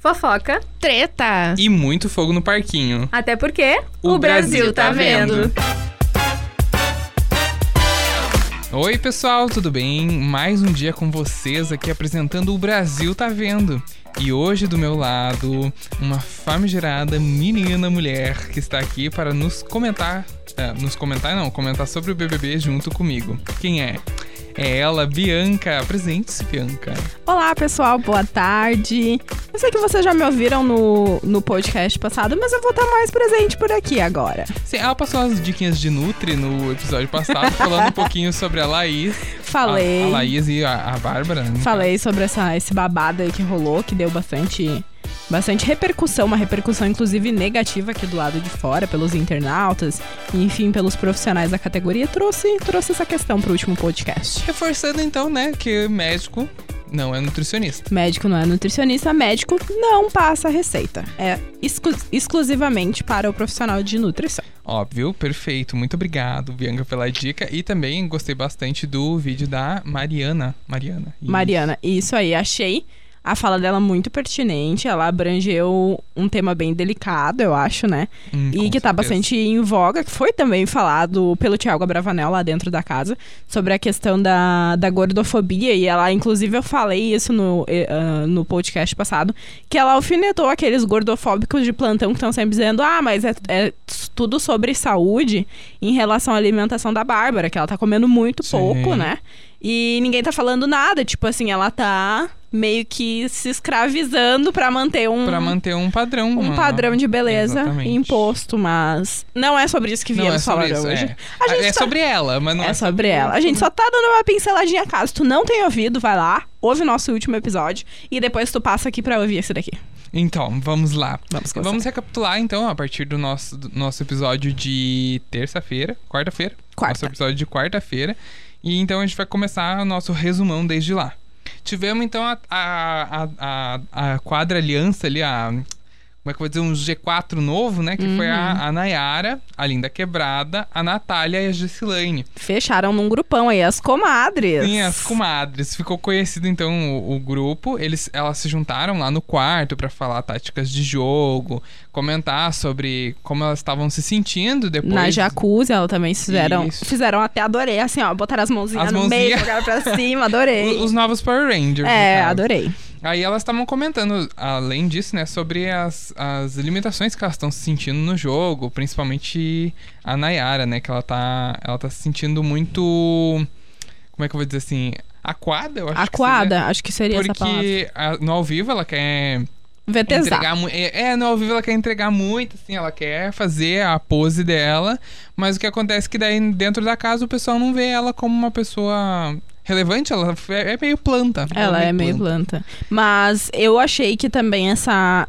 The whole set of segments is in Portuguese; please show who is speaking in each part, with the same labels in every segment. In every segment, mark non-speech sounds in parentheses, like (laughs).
Speaker 1: fofoca,
Speaker 2: Treta!
Speaker 3: E muito fogo no parquinho.
Speaker 1: até porque
Speaker 3: O Brasil tá vendo. Oi, pessoal, tudo bem? Mais um dia com vocês aqui apresentando o Brasil Tá Vendo. E hoje do meu lado, uma famigerada menina mulher que está aqui para nos comentar. é, nos comentar, não, comentar sobre o BBB junto comigo. Quem é? É ela, Bianca. Presente-se, Bianca.
Speaker 2: Olá, pessoal, boa tarde. Eu sei que vocês já me ouviram no, no podcast passado, mas eu vou estar mais presente por aqui agora.
Speaker 3: Sim, ela passou as diquinhas de Nutri no episódio passado, falando um (laughs) pouquinho sobre a Laís.
Speaker 2: Falei.
Speaker 3: A, a Laís e a, a Bárbara. né?
Speaker 2: Falei sobre essa, esse babado aí que rolou, que deu bastante, bastante repercussão, uma repercussão inclusive negativa aqui do lado de fora, pelos internautas, e enfim, pelos profissionais da categoria. Trouxe, trouxe essa questão pro último podcast.
Speaker 3: Reforçando então, né, que médico não é nutricionista.
Speaker 2: Médico não é nutricionista, médico não passa receita. É exclu- exclusivamente para o profissional de nutrição.
Speaker 3: Óbvio, perfeito. Muito obrigado, Bianca, pela dica. E também gostei bastante do vídeo da Mariana. Mariana. Isso.
Speaker 2: Mariana, isso aí, achei a fala dela muito pertinente. Ela abrangeu um tema bem delicado, eu acho, né?
Speaker 3: Hum,
Speaker 2: e que tá
Speaker 3: certeza.
Speaker 2: bastante em voga, que foi também falado pelo Tiago Abravanel lá dentro da casa, sobre a questão da, da gordofobia. E ela, inclusive, eu falei isso no, ah, no podcast passado, que ela alfinetou aqueles gordofóbicos de plantão que estão sempre dizendo: ah, mas é, é tudo sobre saúde em relação à alimentação da Bárbara, que ela tá comendo muito
Speaker 3: Sim.
Speaker 2: pouco, né? E ninguém tá falando nada, tipo assim, ela tá meio que se escravizando pra manter um
Speaker 3: Pra manter um padrão.
Speaker 2: um padrão de beleza
Speaker 3: Exatamente.
Speaker 2: imposto, mas não é sobre isso que viemos
Speaker 3: é
Speaker 2: falar
Speaker 3: isso,
Speaker 2: hoje.
Speaker 3: é.
Speaker 2: A gente
Speaker 3: é
Speaker 2: só-
Speaker 3: sobre ela, mas não é,
Speaker 2: é sobre ela. A gente só tá dando uma pinceladinha caso tu não tenha ouvido, vai lá, ouve o nosso último episódio e depois tu passa aqui pra ouvir esse daqui.
Speaker 3: Então, vamos lá.
Speaker 2: Vamos começar.
Speaker 3: Vamos recapitular, então, a partir do nosso, do nosso episódio de terça-feira, quarta-feira.
Speaker 2: Quarta.
Speaker 3: Nosso episódio de quarta-feira. E então a gente vai começar o nosso resumão desde lá. Tivemos, então, a, a, a, a, quadra aliança ali, a. Como é que eu vou dizer? Um G4 novo, né? Que foi
Speaker 2: Uhum.
Speaker 3: a, a Nayara, a Linda Quebrada, a Natália e a Gessilane.
Speaker 2: Fecharam num grupão aí, as comadres.
Speaker 3: Sim, as comadres. Ficou conhecido então o, o grupo. Eles, elas se juntaram lá no quarto pra falar táticas de jogo, comentar sobre como elas estavam se sentindo depois.
Speaker 2: Na jacuzzi, ela também fizeram.
Speaker 3: Isso.
Speaker 2: Fizeram até adorei, assim, ó. Botaram as mãozinhas
Speaker 3: As
Speaker 2: no meio,
Speaker 3: mãozinhas.
Speaker 2: jogaram pra cima, adorei.
Speaker 3: O- (laughs) Os novos Power Rangers.
Speaker 2: é, adorei.
Speaker 3: Aí elas estavam comentando, além disso, né, sobre as, as limitações que elas estão se sentindo no jogo, principalmente a Nayara, né, que ela tá, ela tá se sentindo muito. Como é que eu vou dizer assim? Aquada, eu acho que
Speaker 2: Aquada, acho que seria
Speaker 3: seria.
Speaker 2: essa palavra.
Speaker 3: Porque no ao vivo ela quer
Speaker 2: VTZar.
Speaker 3: entregar é, é, no ao vivo ela quer entregar muito, assim, ela quer fazer a pose dela, mas o que acontece é que daí dentro da casa o pessoal não vê ela como uma pessoa relevante, ela é é meio planta.
Speaker 2: Ela é meio planta. Mas eu achei que também essa.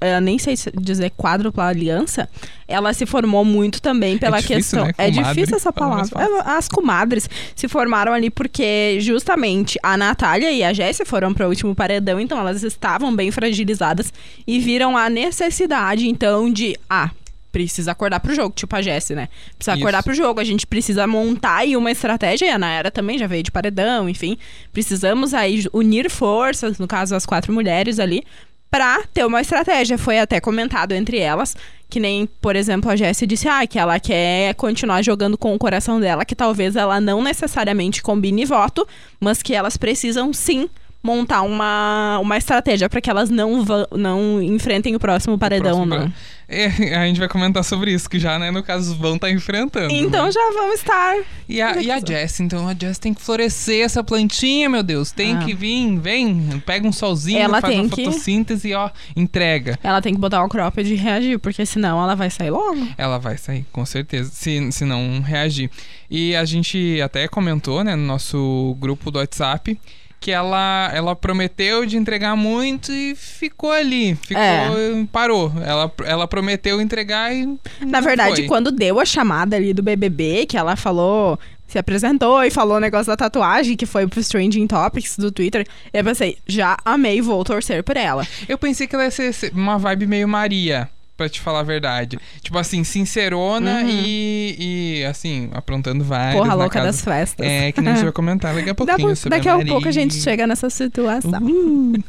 Speaker 2: Eu nem sei se dizer quádrupla aliança, ela se formou muito também pela
Speaker 3: difícil,
Speaker 2: questão.
Speaker 3: né?
Speaker 2: É difícil essa
Speaker 3: mais
Speaker 2: palavra. É, As comadres se formaram ali porque justamente a Natália e a Jéssica foram para o último paredão, então elas estavam bem fragilizadas e viram a necessidade, então, de. Ah, precisa acordar pro jogo, tipo a Jessie, né? Precisa
Speaker 3: Isso.
Speaker 2: acordar pro jogo, a gente precisa montar aí uma estratégia, e a Nayara também já veio de paredão, enfim. Precisamos aí unir forças, no caso as quatro mulheres ali, pra ter uma estratégia. Foi até comentado entre elas, que nem, por exemplo, a Jessie disse ah, que ela quer continuar jogando com o coração dela, que talvez ela não necessariamente combine voto, mas que elas precisam sim montar uma, uma estratégia pra que elas não, não enfrentem o próximo paredão,
Speaker 3: próximo
Speaker 2: não.
Speaker 3: É, (laughs) a gente vai comentar sobre isso, que já, né, no caso, vão estar enfrentando.
Speaker 2: Então
Speaker 3: né?
Speaker 2: já vamos estar.
Speaker 3: E a, e a Jess, então, a Jess tem que florescer essa plantinha, meu Deus. Tem
Speaker 2: Ah.
Speaker 3: que vir, vem, pega um solzinho,
Speaker 2: Ela
Speaker 3: faz uma
Speaker 2: que-
Speaker 3: fotossíntese e, ó, entrega.
Speaker 2: Ela tem que botar o cropped e reagir, porque senão ela vai sair logo.
Speaker 3: Ela vai sair, com certeza, se, se não reagir. E a gente até comentou, né, no nosso grupo do WhatsApp, que ela, ela prometeu de entregar muito e ficou ali. Ficou,
Speaker 2: É.
Speaker 3: parou. Ela, ela prometeu entregar e.
Speaker 2: Na verdade,
Speaker 3: foi.
Speaker 2: quando deu a chamada ali do BBB, que ela falou, se apresentou e falou o negócio da tatuagem, que foi pro Trending Topics do Twitter, eu pensei, já amei, vou torcer por ela.
Speaker 3: Eu pensei que ela ia ser uma vibe meio Maria. Pra te falar a verdade. Tipo assim, sincerona
Speaker 2: Uhum.
Speaker 3: e, e, assim, aprontando várias.
Speaker 2: Porra louca
Speaker 3: casa.
Speaker 2: das festas.
Speaker 3: É, que nem a gente vai (laughs) comentar daqui a pouquinho sobre
Speaker 2: daqui
Speaker 3: a
Speaker 2: a pouco a gente chega nessa situação.
Speaker 3: Uhul.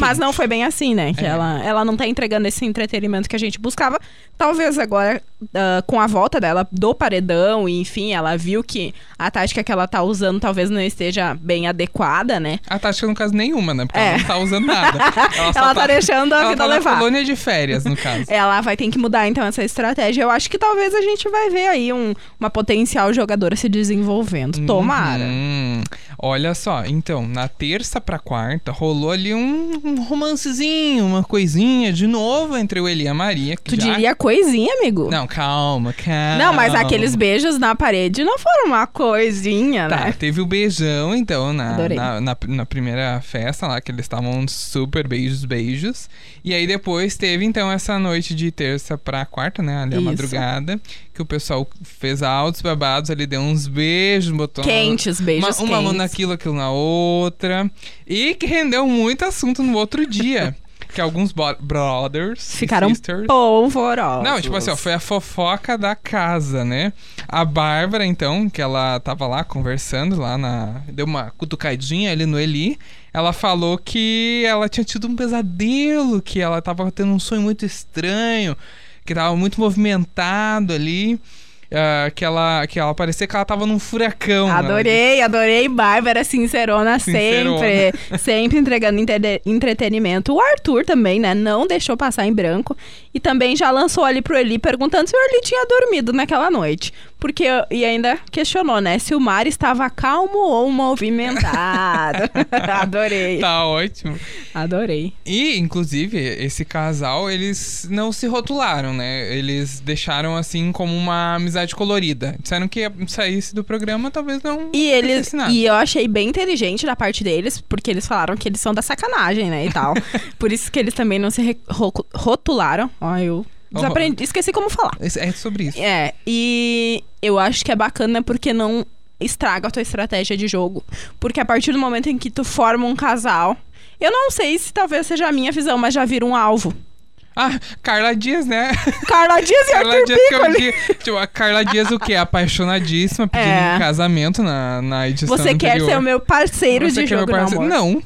Speaker 2: Mas não foi bem assim, né? Que
Speaker 3: É.
Speaker 2: ela, ela não tá entregando esse entretenimento que a gente buscava. Talvez agora, ah, com a volta dela do paredão, e enfim, ela viu que a tática que ela tá usando talvez não esteja bem adequada, né?
Speaker 3: A tática, no caso, nenhuma, né? Porque
Speaker 2: É.
Speaker 3: ela não tá usando nada. (laughs) Ela,
Speaker 2: Ela tá deixando a
Speaker 3: ela
Speaker 2: vida
Speaker 3: tá
Speaker 2: levar.
Speaker 3: colônia de férias, no caso. (laughs)
Speaker 2: Ela vai ter que mudar, então, essa estratégia. Eu acho que talvez a gente vai ver aí um- uma potencial jogadora se desenvolvendo. Tomara.
Speaker 3: Uhum. Olha só, então, na terça pra quarta, rolou ali um, um romancezinho, uma coisinha de novo entre o Eli e a Maria. Que
Speaker 2: Tu
Speaker 3: já...
Speaker 2: diria coisinha, amigo?
Speaker 3: Não, calma, calma.
Speaker 2: Não, mas aqueles beijos na parede não foram uma coisinha,
Speaker 3: Tá,
Speaker 2: né?
Speaker 3: teve o beijão, então, na, na, na, na primeira festa lá, que eles estavam super beijos, beijos. E aí depois teve, então, essa noite de terça pra quarta, né? Ali a
Speaker 2: Isso.
Speaker 3: madrugada, que o pessoal fez altos babados ali, deu uns beijos, botou
Speaker 2: Quentes, beijos
Speaker 3: uma, uma mão naquilo, aquilo na outra. E que rendeu muito assunto no outro dia. (laughs) que alguns brothers
Speaker 2: Ficaram polvorosos.
Speaker 3: não, tipo assim, ó, foi a fofoca da casa, né? A Bárbara, então, que ela tava lá conversando, lá na. Deu uma cutucadinha ali no Eli. Ela falou que ela tinha tido um pesadelo, que ela tava tendo um sonho muito estranho, que tava muito movimentado ali. ah, que, ela, que ela parecia que ela tava num furacão.
Speaker 2: Adorei, adorei. Bárbara sincerona,
Speaker 3: Sincerona.
Speaker 2: sempre. (laughs) sempre entregando entre- entretenimento. O Arthur também, né? Não deixou passar em branco. E também já lançou ali pro Eli perguntando se o Eli tinha dormido naquela noite. Porque, e ainda questionou, né? Se o mar estava calmo ou movimentado. (laughs) adorei.
Speaker 3: Tá ótimo.
Speaker 2: Adorei.
Speaker 3: E, inclusive, esse casal, eles não se rotularam, né? Eles deixaram, assim, como uma amizade colorida. Disseram que saísse do programa, talvez não
Speaker 2: E eles.
Speaker 3: nada.
Speaker 2: E eu achei bem inteligente da parte deles, porque eles falaram que eles são da sacanagem, né? E tal. (laughs) Por isso que eles também não se ro- rotularam. Ó, eu desaprendi, esqueci como falar.
Speaker 3: É sobre isso.
Speaker 2: É, e eu acho que é bacana porque não estraga a tua estratégia de jogo. Porque a partir do momento em que tu forma um casal. Eu não sei se talvez seja a minha visão, mas já vira um alvo.
Speaker 3: Ah, Carla Dias, né?
Speaker 2: Carla Dias e (laughs)
Speaker 3: Carla
Speaker 2: Arthur
Speaker 3: Dias que eu vi. Tipo, a Carla Dias, o quê? Apaixonadíssima, pedindo
Speaker 2: É.
Speaker 3: um casamento na, na edição
Speaker 2: Você quer
Speaker 3: anterior.
Speaker 2: ser o meu parceiro
Speaker 3: Você
Speaker 2: de
Speaker 3: quer meu
Speaker 2: jogo,
Speaker 3: parceiro?
Speaker 2: meu amor?
Speaker 3: Não.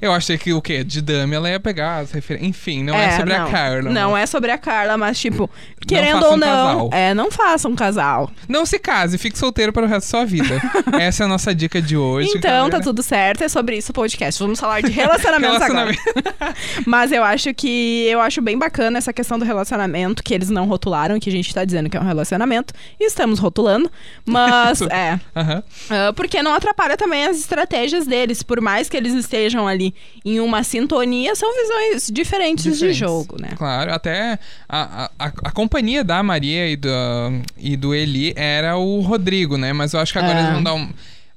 Speaker 3: Eu achei que o quê? De dame ela ia pegar as referências. Enfim, não é, sobre
Speaker 2: não.
Speaker 3: a Carla.
Speaker 2: Não é sobre a Carla, mas tipo, querendo ou
Speaker 3: um
Speaker 2: não,
Speaker 3: casal.
Speaker 2: é, não faça um casal.
Speaker 3: Não se case, fique solteiro para o resto da sua vida. (laughs) Essa é a nossa dica de hoje.
Speaker 2: então,
Speaker 3: galera.
Speaker 2: tá tudo certo, é sobre isso o podcast. Vamos falar de relacionamentos agora. (laughs)
Speaker 3: Relacionamento. (laughs)
Speaker 2: Mas eu acho que eu acho bem bacana essa questão do relacionamento, que eles não rotularam, que a gente tá dizendo que é um relacionamento, e estamos rotulando. Mas é. Ah, porque não atrapalha também as estratégias deles. Por mais que eles estejam ali em uma sintonia, são visões diferentes, de
Speaker 3: Diferentes.
Speaker 2: jogo, né?
Speaker 3: Claro, até a, a, a, a companhia da Maria e do, e do Eli era o Rodrigo, né? Mas eu acho que agora
Speaker 2: É.
Speaker 3: eles vão dar um.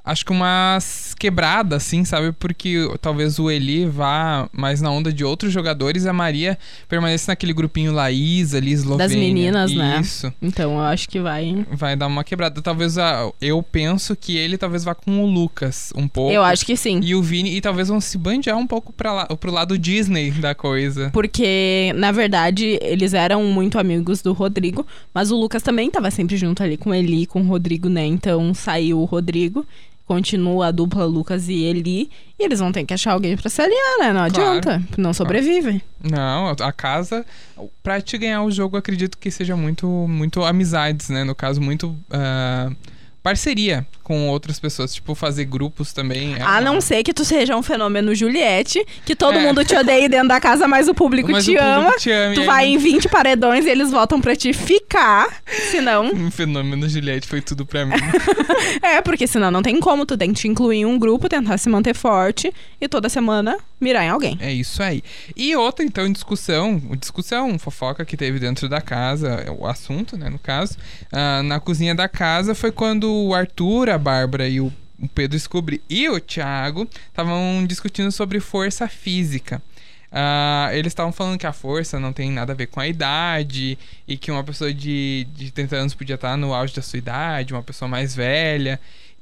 Speaker 3: Acho que uma quebrada, assim, sabe? Porque talvez o Eli vá mais na onda de outros jogadores e a Maria permaneça naquele grupinho Laís ali, Eslovênia.
Speaker 2: Das meninas, né?
Speaker 3: Isso.
Speaker 2: Então eu acho que vai.
Speaker 3: Vai dar uma quebrada. Talvez a, eu penso que ele talvez vá com o Lucas um pouco.
Speaker 2: Eu acho que sim.
Speaker 3: E o Vini, e talvez vão se bandear um pouco pra lá, pro lado Disney da coisa.
Speaker 2: Porque, na verdade, eles eram muito amigos do Rodrigo, mas o Lucas também tava sempre junto ali com Eli, com o Rodrigo, né? Então saiu o Rodrigo, continua a dupla Lucas e Eli, e eles vão ter que achar alguém pra se aliar, né? Não
Speaker 3: Claro.
Speaker 2: adianta, não sobrevive.
Speaker 3: Não, a casa, pra te ganhar o jogo, acredito que seja muito, muito amizades, né? No caso, muito ah, parceria com outras pessoas. Tipo, fazer grupos também. é
Speaker 2: A
Speaker 3: uma-
Speaker 2: não ser que tu seja um fenômeno Juliette, que todo
Speaker 3: É.
Speaker 2: mundo te odeia (laughs) dentro da casa, mas o público
Speaker 3: Mas
Speaker 2: te
Speaker 3: o público
Speaker 2: ama.
Speaker 3: te ama,
Speaker 2: Tu
Speaker 3: e
Speaker 2: vai
Speaker 3: aí-
Speaker 2: em 20 paredões e eles voltam pra te ficar. Senão. (laughs)
Speaker 3: Um fenômeno Juliette foi tudo pra mim. (laughs)
Speaker 2: É, porque senão não tem como. Tu tem que te incluir em um grupo, tentar se manter forte e toda semana mirar em alguém.
Speaker 3: É isso aí. E outra, então, discussão, discussão, fofoca que teve dentro da casa, é o assunto, né, no caso, ah, na cozinha da casa foi quando o Arthur, a Bárbara e o, Pedro Scobri e o Thiago estavam discutindo sobre força física. Ah, eles estavam falando que a força não tem nada a ver com a idade e que uma pessoa de, de 30 anos podia estar no auge da sua idade, uma pessoa mais velha.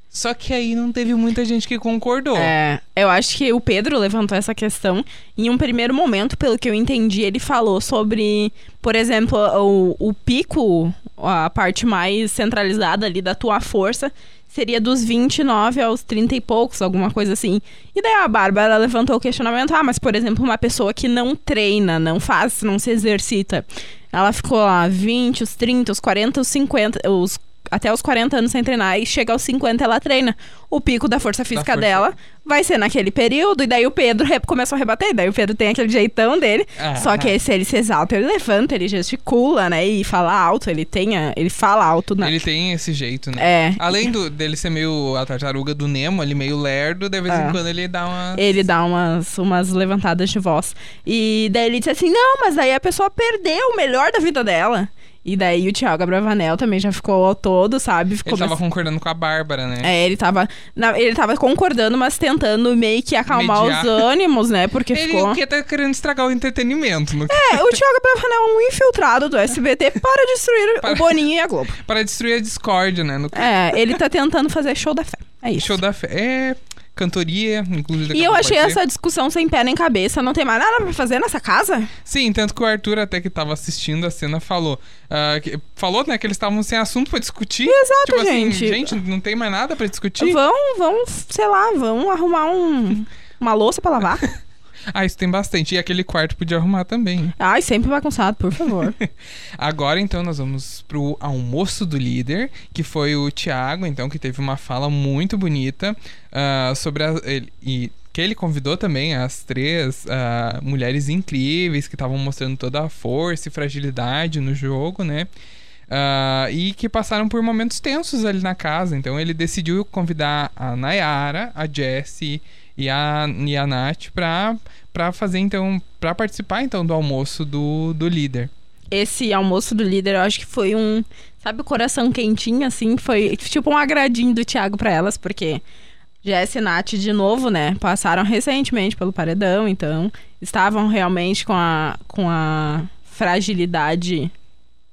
Speaker 3: Só que aí não teve muita gente que concordou.
Speaker 2: É, eu acho que o Pedro levantou essa questão. Em um primeiro momento, pelo que eu entendi, ele falou sobre, por exemplo, o, o pico, a parte mais centralizada ali da tua força seria dos 29 aos 30 e poucos, alguma coisa assim. E daí a Bárbara levantou o questionamento: ah, mas por exemplo, uma pessoa que não treina, não faz, não se exercita, ela ficou lá 20, os 30, os 40, os 50, os até os 40 anos sem treinar e chega aos 50 ela treina. O pico da força física
Speaker 3: força.
Speaker 2: dela vai ser naquele período, e daí o Pedro re- começou a rebater, e daí o Pedro tem aquele jeitão dele.
Speaker 3: Ah.
Speaker 2: Só que esse ele se exalta, ele levanta, ele gesticula, né? E fala alto, ele tem a- ele fala alto, né?
Speaker 3: Ele tem esse jeito, né?
Speaker 2: É.
Speaker 3: Além do, dele ser meio a tartaruga do Nemo, ali meio lerdo, de vez
Speaker 2: É.
Speaker 3: em quando ele dá uma.
Speaker 2: Ele dá umas, umas levantadas de voz. E daí ele disse assim: não, mas daí a pessoa perdeu o melhor da vida dela. E daí o Thiago Abravanel também já ficou ao todo, sabe? Ficou
Speaker 3: Ele tava concordando com a Bárbara, né?
Speaker 2: É, ele tava, na- ele tava concordando, mas tentando meio que acalmar
Speaker 3: Mediar.
Speaker 2: os ânimos, né? Porque
Speaker 3: Ele
Speaker 2: ficou.
Speaker 3: que tá querendo estragar o entretenimento. No...
Speaker 2: É, o Thiago Abravanel é um infiltrado do SBT (laughs) para destruir
Speaker 3: Para-
Speaker 2: o Boninho e a Globo. (laughs)
Speaker 3: Para destruir a discórdia, né? No
Speaker 2: É, ele tá tentando fazer show da fé. É isso.
Speaker 3: show da fé. É cantoria, inclusive.
Speaker 2: E eu achei essa discussão sem pé nem cabeça. Não tem mais nada pra fazer nessa casa?
Speaker 3: Sim, tanto que o Arthur, até que tava assistindo a cena, falou. ah, que- falou, né, que eles estavam sem assunto pra discutir.
Speaker 2: Exato,
Speaker 3: tipo assim,
Speaker 2: gente.
Speaker 3: gente, não tem mais nada pra discutir.
Speaker 2: Vão, vão, sei lá, vão arrumar um, uma louça pra lavar. (laughs)
Speaker 3: Ah, isso tem bastante. E aquele quarto podia arrumar também.
Speaker 2: Ai, sempre bagunçado, por favor. (laughs)
Speaker 3: Agora, então, nós vamos pro almoço do líder, que foi o Thiago, então, que teve uma fala muito bonita ah, sobre a, ele, e que ele convidou também as três ah, mulheres incríveis que estavam mostrando toda a força e fragilidade no jogo, né? Ah, e que passaram por momentos tensos ali na casa. Então ele decidiu convidar a Nayara, a Jessie e a, e a Nath pra, pra fazer então. para participar então do almoço do, do líder.
Speaker 2: Esse almoço do líder, eu acho que foi um. Sabe, o coração quentinho, assim? Foi tipo um agradinho do Thiago pra elas, porque Jess e Nath, de novo, né? Passaram recentemente pelo paredão, então estavam realmente com a, com a fragilidade.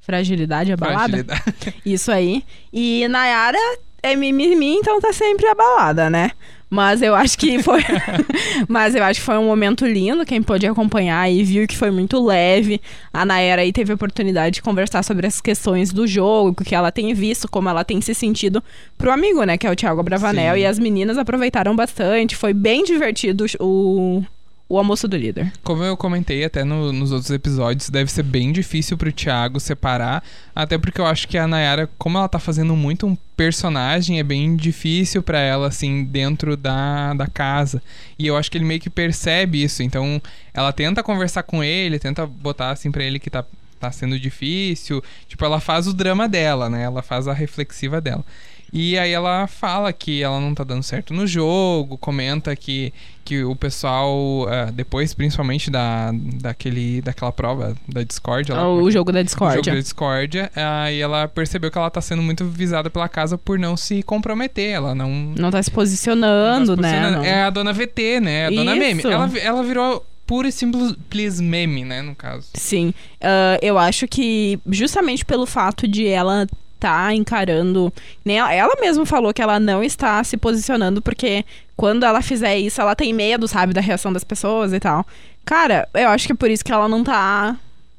Speaker 2: Fragilidade abalada?
Speaker 3: Fragilidade.
Speaker 2: Isso aí. E Nayara é mimimi, então tá sempre abalada, né? Mas eu acho que foi. (laughs) Mas eu acho que foi um momento lindo. Quem pôde acompanhar e viu que foi muito leve. A Nayara aí teve a oportunidade de conversar sobre as questões do jogo, o que ela tem visto, como ela tem se sentido pro amigo, né? Que é o Thiago Bravanel.
Speaker 3: Sim.
Speaker 2: E as meninas aproveitaram bastante. Foi bem divertido o, o almoço do líder.
Speaker 3: Como eu comentei até no- nos outros episódios, deve ser bem difícil pro Thiago separar. Até porque eu acho que a Nayara, como ela tá fazendo muito um personagem, é bem difícil pra ela, assim, dentro da, da casa. E eu acho que ele meio que percebe isso. Então, ela tenta conversar com ele, tenta botar, assim, pra ele que tá, tá sendo difícil. Tipo, ela faz o drama dela, né? Ela faz a reflexiva dela. E aí ela fala que ela não tá dando certo no jogo, comenta que, que o pessoal, ah, depois principalmente da, daquele, daquela prova da Discord, ela,
Speaker 2: o jogo da
Speaker 3: o jogo da discórdia, aí ela percebeu que ela tá sendo muito visada pela casa por não se comprometer, ela não...
Speaker 2: Não tá se posicionando,
Speaker 3: tá se
Speaker 2: né?
Speaker 3: posicionando.
Speaker 2: Não.
Speaker 3: É a dona VT, né? A dona Meme.
Speaker 2: Isso.
Speaker 3: Ela, ela virou puro e simples meme, né, no caso.
Speaker 2: Sim. Ah, eu acho que justamente pelo fato de ela tá encarando. Nem ela, ela mesma falou que ela não está se posicionando, porque quando ela fizer isso, ela tem medo, sabe, da reação das pessoas e tal. Cara, eu acho que é por isso que ela não tá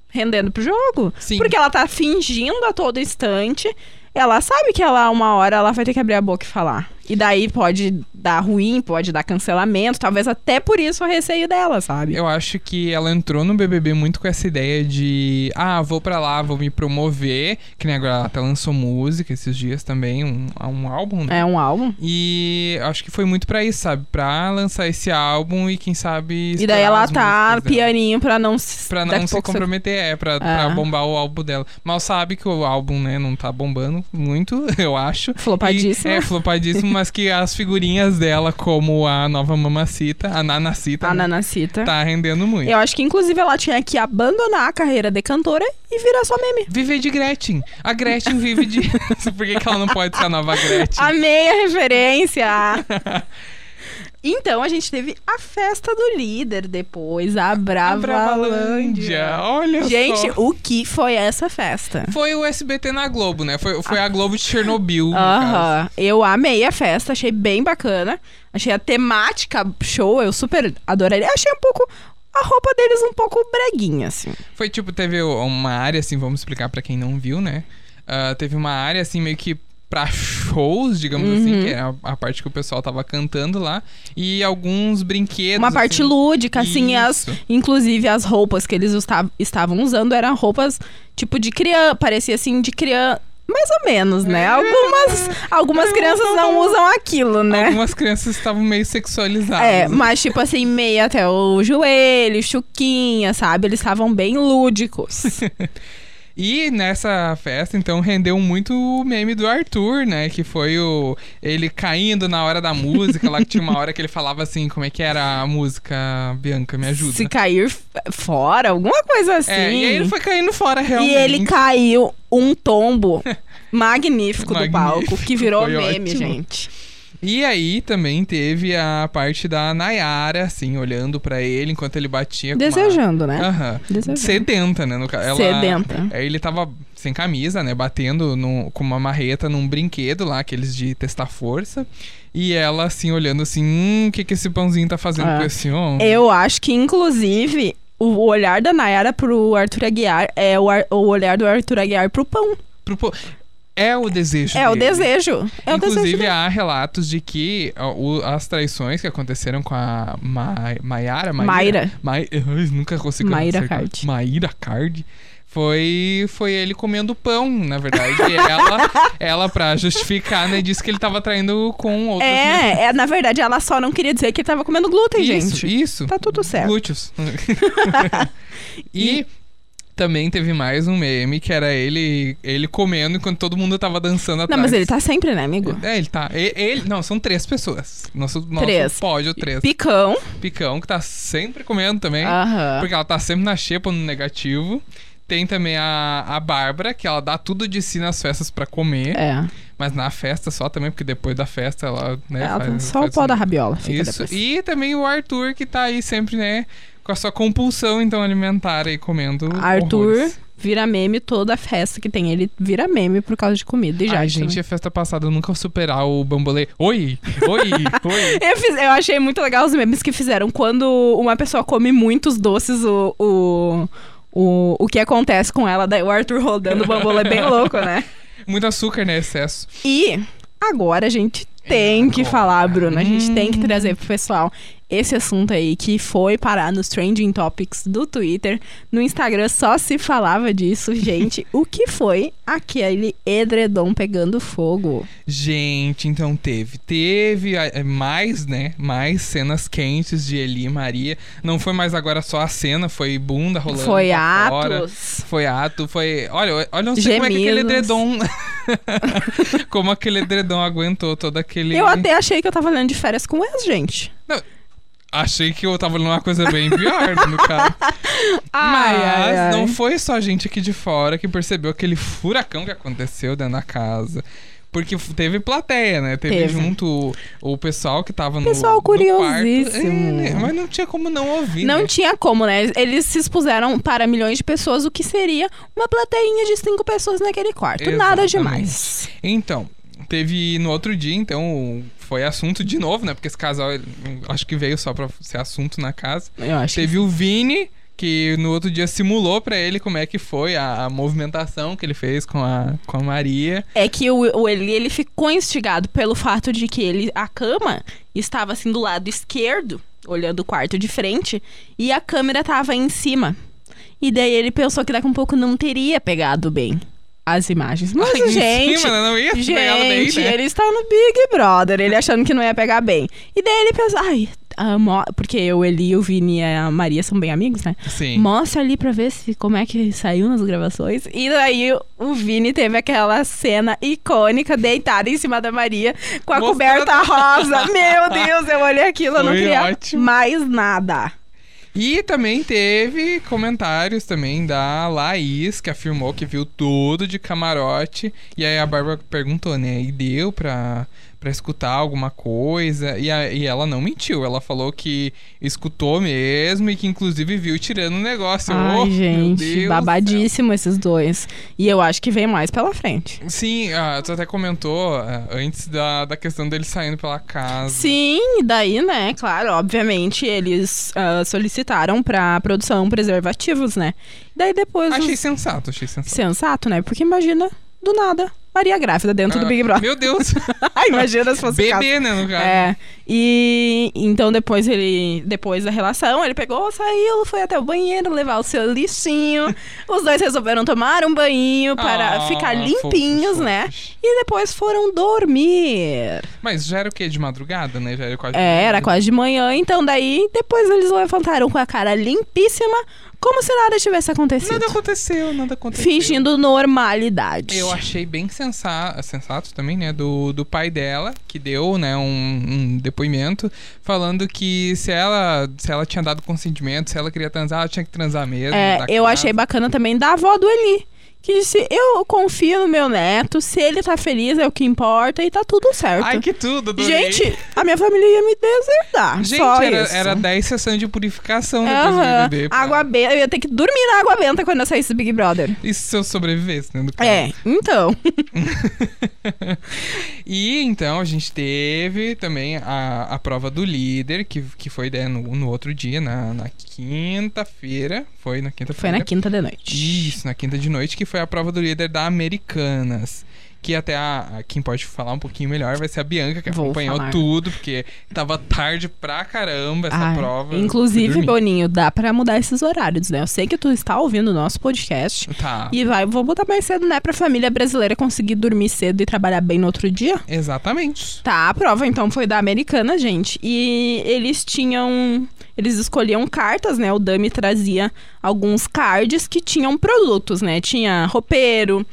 Speaker 2: rendendo pro jogo.
Speaker 3: Sim.
Speaker 2: Porque ela tá fingindo a todo instante. Ela sabe que ela, uma hora, ela vai ter que abrir a boca e falar. E daí pode dar ruim, pode dar cancelamento, talvez até por isso o receio dela, sabe?
Speaker 3: Eu acho que ela entrou no BBB muito com essa ideia de, ah, vou pra lá, vou me promover, que nem agora ela até lançou música esses dias também, um, um álbum, né?
Speaker 2: É um álbum.
Speaker 3: E acho que foi muito pra isso, sabe? Pra lançar esse álbum e quem sabe.
Speaker 2: E daí ela tá pianinho pra não se.
Speaker 3: Pra
Speaker 2: daqui
Speaker 3: não se
Speaker 2: pouco você-
Speaker 3: comprometer, é, pra, pra
Speaker 2: É.
Speaker 3: bombar o álbum dela. Mal sabe que o álbum, né, não tá bombando muito, (laughs) eu acho.
Speaker 2: Flopadíssimo.
Speaker 3: E, é, flopadíssimo, mas que as figurinhas dela, como a nova mamacita, a nanacita,
Speaker 2: A
Speaker 3: né,
Speaker 2: Nanacita.
Speaker 3: tá rendendo muito.
Speaker 2: Eu acho que, inclusive, ela tinha que abandonar a carreira de cantora e virar só meme.
Speaker 3: Viver de Gretchen. A Gretchen vive de. (laughs) Por que, que ela não pode ser a nova Gretchen?
Speaker 2: Amei (laughs) a referência! (laughs) Então, a gente teve a festa do líder depois, a Bravalândia.
Speaker 3: Olha
Speaker 2: Gente,
Speaker 3: só.
Speaker 2: o que foi essa festa?
Speaker 3: Foi o SBT na Globo, né? Foi, foi a Globo de Chernobyl, no caso.
Speaker 2: Aham, eu amei a festa, achei bem bacana. Achei a temática show, eu super adoraria. Achei um pouco a roupa deles um pouco breguinha, assim.
Speaker 3: Foi tipo, teve uma área, assim, vamos explicar pra quem não viu, né? ah, teve uma área assim meio que pra shows, digamos
Speaker 2: Uhum.
Speaker 3: assim, que é a, parte que o pessoal tava cantando lá, e alguns brinquedos.
Speaker 2: Uma parte
Speaker 3: assim.
Speaker 2: lúdica, assim, as,
Speaker 3: Isso.
Speaker 2: inclusive as roupas que eles estavam usando eram roupas tipo de criança, parecia assim de criança, mais ou menos, né? Algumas, algumas crianças não usam aquilo, né?
Speaker 3: Algumas crianças estavam meio sexualizadas.
Speaker 2: É, mas tipo assim, meio até o joelho, chuquinha, sabe? Eles estavam bem lúdicos. (laughs)
Speaker 3: E nessa festa, então, rendeu muito o meme do Arthur, né? Que foi o ele caindo na hora da música, lá que tinha uma hora que ele falava assim, como é que era a música, Bianca, me ajuda.
Speaker 2: Se cair fora, alguma coisa assim.
Speaker 3: É, e aí ele foi caindo fora realmente.
Speaker 2: E ele caiu um tombo (laughs) magnífico do palco,
Speaker 3: Magnífico,
Speaker 2: que virou meme,
Speaker 3: ótimo.
Speaker 2: gente.
Speaker 3: E aí também teve a parte da Nayara, assim, olhando pra ele enquanto ele batia com uma-
Speaker 2: Desejando, né?
Speaker 3: Aham.
Speaker 2: Desejando.
Speaker 3: Sedenta, né? No ela...
Speaker 2: Sedenta.
Speaker 3: Aí ele tava sem camisa, né? Batendo no... com uma marreta num brinquedo lá, aqueles de testar força. E ela, assim, olhando assim, hum, o que que esse pãozinho tá fazendo
Speaker 2: Ah.
Speaker 3: com esse homem?
Speaker 2: Eu acho que, inclusive, o olhar da Nayara pro Arthur Aguiar é o, ar- o olhar do Arthur Aguiar pro pão.
Speaker 3: Pro po- É o desejo
Speaker 2: É o
Speaker 3: dele.
Speaker 2: desejo. É o desejo.
Speaker 3: Inclusive,
Speaker 2: dele.
Speaker 3: há relatos de que o- as traições que aconteceram com a Ma Maiara,
Speaker 2: Mayra.
Speaker 3: Mai- eu nunca consigo
Speaker 2: Mayra
Speaker 3: acertar.
Speaker 2: Card.
Speaker 3: Maíra Card. Foi, foi ele comendo pão, na verdade. E ela, (laughs) ela, pra justificar, né, disse que ele tava traindo com mulheres.
Speaker 2: É, é, na verdade, ela só não queria dizer que ele tava comendo glúten,
Speaker 3: Isso,
Speaker 2: gente.
Speaker 3: isso.
Speaker 2: Tá tudo certo.
Speaker 3: Glúteos. (laughs) (laughs) e também teve mais um meme que era ele, ele comendo enquanto todo mundo tava dançando
Speaker 2: Não,
Speaker 3: atrás.
Speaker 2: mas ele tá sempre, né, amigo?
Speaker 3: É, ele tá. e- Ele, não, são três pessoas. Nosso, nosso
Speaker 2: Três.
Speaker 3: pódio, três.
Speaker 2: Picão.
Speaker 3: Picão, que tá sempre comendo também.
Speaker 2: Aham.
Speaker 3: Porque ela tá sempre na xepa no negativo. Tem também a, a Bárbara, que ela dá tudo de si nas festas pra comer.
Speaker 2: É.
Speaker 3: Mas na festa só também, porque depois da festa ela, né,
Speaker 2: Ela
Speaker 3: faz-
Speaker 2: só
Speaker 3: faz
Speaker 2: o pó
Speaker 3: um-
Speaker 2: da rabiola. Fica
Speaker 3: Isso.
Speaker 2: depois.
Speaker 3: E também o Arthur, que tá aí sempre, né, com a sua compulsão, então, alimentar aí, comendo
Speaker 2: Arthur
Speaker 3: horrores.
Speaker 2: vira meme toda festa que tem. Ele vira meme por causa de comida. E já,
Speaker 3: Ai, gente, a festa passada eu nunca vou superar o bambolê. Oi, oi, (laughs) oi.
Speaker 2: Eu, fiz- eu achei muito legal os memes que fizeram. Quando uma pessoa come muitos doces, o, o, o, o que acontece com ela, daí o Arthur rodando o bambolê é bem (laughs) louco, né?
Speaker 3: Muito açúcar, né, excesso.
Speaker 2: E agora a gente tem que falar, Bruno. A gente tem que
Speaker 3: Hum.
Speaker 2: trazer pro pessoal esse assunto aí que foi parar nos trending topics do Twitter. No Instagram só se falava disso, gente. (laughs) o que foi aquele edredom pegando fogo?
Speaker 3: Gente, então teve. Teve ah, mais, né? Mais cenas quentes de Eli e Maria. Não foi mais agora só a cena, foi bunda rolando.
Speaker 2: foi
Speaker 3: fora.
Speaker 2: atos.
Speaker 3: Foi ato, foi. Olha, olha, não sei como é que aquele edredom. (laughs) (laughs) como aquele edredom aguentou todo aquele.
Speaker 2: Eu até achei que eu tava olhando de férias com ex, gente.
Speaker 3: Achei que eu tava numa coisa bem pior, no caso. (laughs)
Speaker 2: Ai,
Speaker 3: Mas
Speaker 2: ai, ai.
Speaker 3: não foi só a gente aqui de fora que percebeu aquele furacão que aconteceu dentro da casa. Porque teve plateia, né? Teve,
Speaker 2: Teve.
Speaker 3: junto o, o pessoal que tava no.
Speaker 2: Pessoal
Speaker 3: no
Speaker 2: curiosíssimo.
Speaker 3: quarto. É, né? Mas não tinha como não ouvir.
Speaker 2: Não
Speaker 3: né?
Speaker 2: tinha como, né? Eles se expuseram para milhões de pessoas, o que seria uma plateinha de cinco pessoas naquele quarto. Nada
Speaker 3: Exatamente.
Speaker 2: demais.
Speaker 3: Então, teve no outro dia, então, foi assunto de novo, né? Porque esse casal, acho que veio só pra ser assunto na casa.
Speaker 2: Eu acho
Speaker 3: Teve o Vini, que no outro dia simulou pra ele como é que foi a, a movimentação que ele fez com a, com a Maria.
Speaker 2: É que o, o Eli, ele ficou instigado pelo fato de que ele, a cama estava assim do lado esquerdo, olhando o quarto de frente, e a câmera tava em cima. E daí ele pensou que daqui a um pouco não teria pegado bem as imagens. Mas,
Speaker 3: Ai,
Speaker 2: gente,
Speaker 3: cima, né? Não ia pegar bem,
Speaker 2: gente,
Speaker 3: né?
Speaker 2: ele está no Big Brother, ele achando que não ia pegar bem. E daí ele pensou, ai, porque o Eli, o Vini e a Maria são bem amigos, né?
Speaker 3: Sim.
Speaker 2: Mostra ali pra ver se como é que saiu nas gravações. E daí o Vini teve aquela cena icônica deitada em cima da Maria com a
Speaker 3: Mostrando-
Speaker 2: coberta rosa. (laughs) Meu Deus, eu olhei aquilo, eu não
Speaker 3: Foi
Speaker 2: queria
Speaker 3: ótimo.
Speaker 2: mais nada.
Speaker 3: E também teve comentários também da Laís, que afirmou que viu tudo de camarote. E aí a Bárbara perguntou, né? E deu pra, pra escutar alguma coisa? E, a- e ela não mentiu. Ela falou que escutou mesmo e que inclusive viu tirando o negócio.
Speaker 2: Ai,
Speaker 3: Oh,
Speaker 2: gente, babadíssimo esses dois. E eu acho que vem mais pela frente.
Speaker 3: Sim, ah, tu até comentou ah, antes da, da questão dele saindo pela casa.
Speaker 2: Sim, e daí, né, claro, obviamente, eles ah, solicitaram pra produção preservativos, né? Daí depois. os-
Speaker 3: Achei sensato, achei sensato.
Speaker 2: Sensato, né? Porque imagina do nada, Maria grávida dentro do
Speaker 3: Ah,
Speaker 2: Big Brother.
Speaker 3: Meu Deus.
Speaker 2: Ai, (laughs) imagina se fosse.
Speaker 3: Bebê, né, no caso.
Speaker 2: É. E então depois ele, depois da relação, ele pegou, saiu, foi até o banheiro levar o seu lixinho. (laughs) Os dois resolveram tomar um banho para
Speaker 3: Ah,
Speaker 2: ficar limpinhos, né? E depois foram dormir.
Speaker 3: Mas já era o quê? De madrugada, né? Já era quase.
Speaker 2: É, era quase de manhã, então daí depois eles levantaram com a cara limpíssima, como se nada tivesse acontecido.
Speaker 3: Nada aconteceu, nada aconteceu.
Speaker 2: Fingindo normalidade.
Speaker 3: Eu achei bem sensa sensato também, né, do, do pai dela, que deu, né, um, um depoimento falando que se ela, se ela tinha dado consentimento, se ela queria transar, ela tinha que transar mesmo.
Speaker 2: É, eu
Speaker 3: casa.
Speaker 2: achei bacana também da avó do Eli. Que disse, eu confio no meu neto, se ele tá feliz é o que importa e tá tudo certo.
Speaker 3: Ai, que tudo, adorei.
Speaker 2: Gente, a minha família ia me deserdar.
Speaker 3: Gente,
Speaker 2: só
Speaker 3: era,
Speaker 2: isso.
Speaker 3: era 10 sessões de purificação depois do BBB. pra-
Speaker 2: Água benta. Eu ia ter que dormir na água benta quando eu saísse do Big Brother.
Speaker 3: E se eu sobrevivesse, né.
Speaker 2: É, então. (laughs)
Speaker 3: E então a gente teve também a, a prova do líder, que, que foi né, no, no outro dia, na, na quinta-feira. Foi na
Speaker 2: Foi
Speaker 3: quinta-feira.
Speaker 2: na quinta de noite.
Speaker 3: Isso, na quinta de noite, que foi a prova do líder da Americanas. Que até a, a- quem pode falar um pouquinho melhor vai ser a Bianca, que
Speaker 2: Vou
Speaker 3: acompanhou
Speaker 2: falar.
Speaker 3: tudo, porque tava tarde pra caramba essa
Speaker 2: Ai,
Speaker 3: prova.
Speaker 2: Inclusive. Boninho, dá pra mudar esses horários, né? Eu sei que tu está ouvindo o nosso podcast.
Speaker 3: Tá.
Speaker 2: E vai, vou botar mais cedo, né? Pra família brasileira conseguir dormir cedo e trabalhar bem no outro dia.
Speaker 3: Exatamente.
Speaker 2: Tá, a prova então foi da americana, gente. E eles tinham. Eles escolhiam cartas, né? O Dami trazia alguns cards que tinham produtos, né? Tinha roupeiro,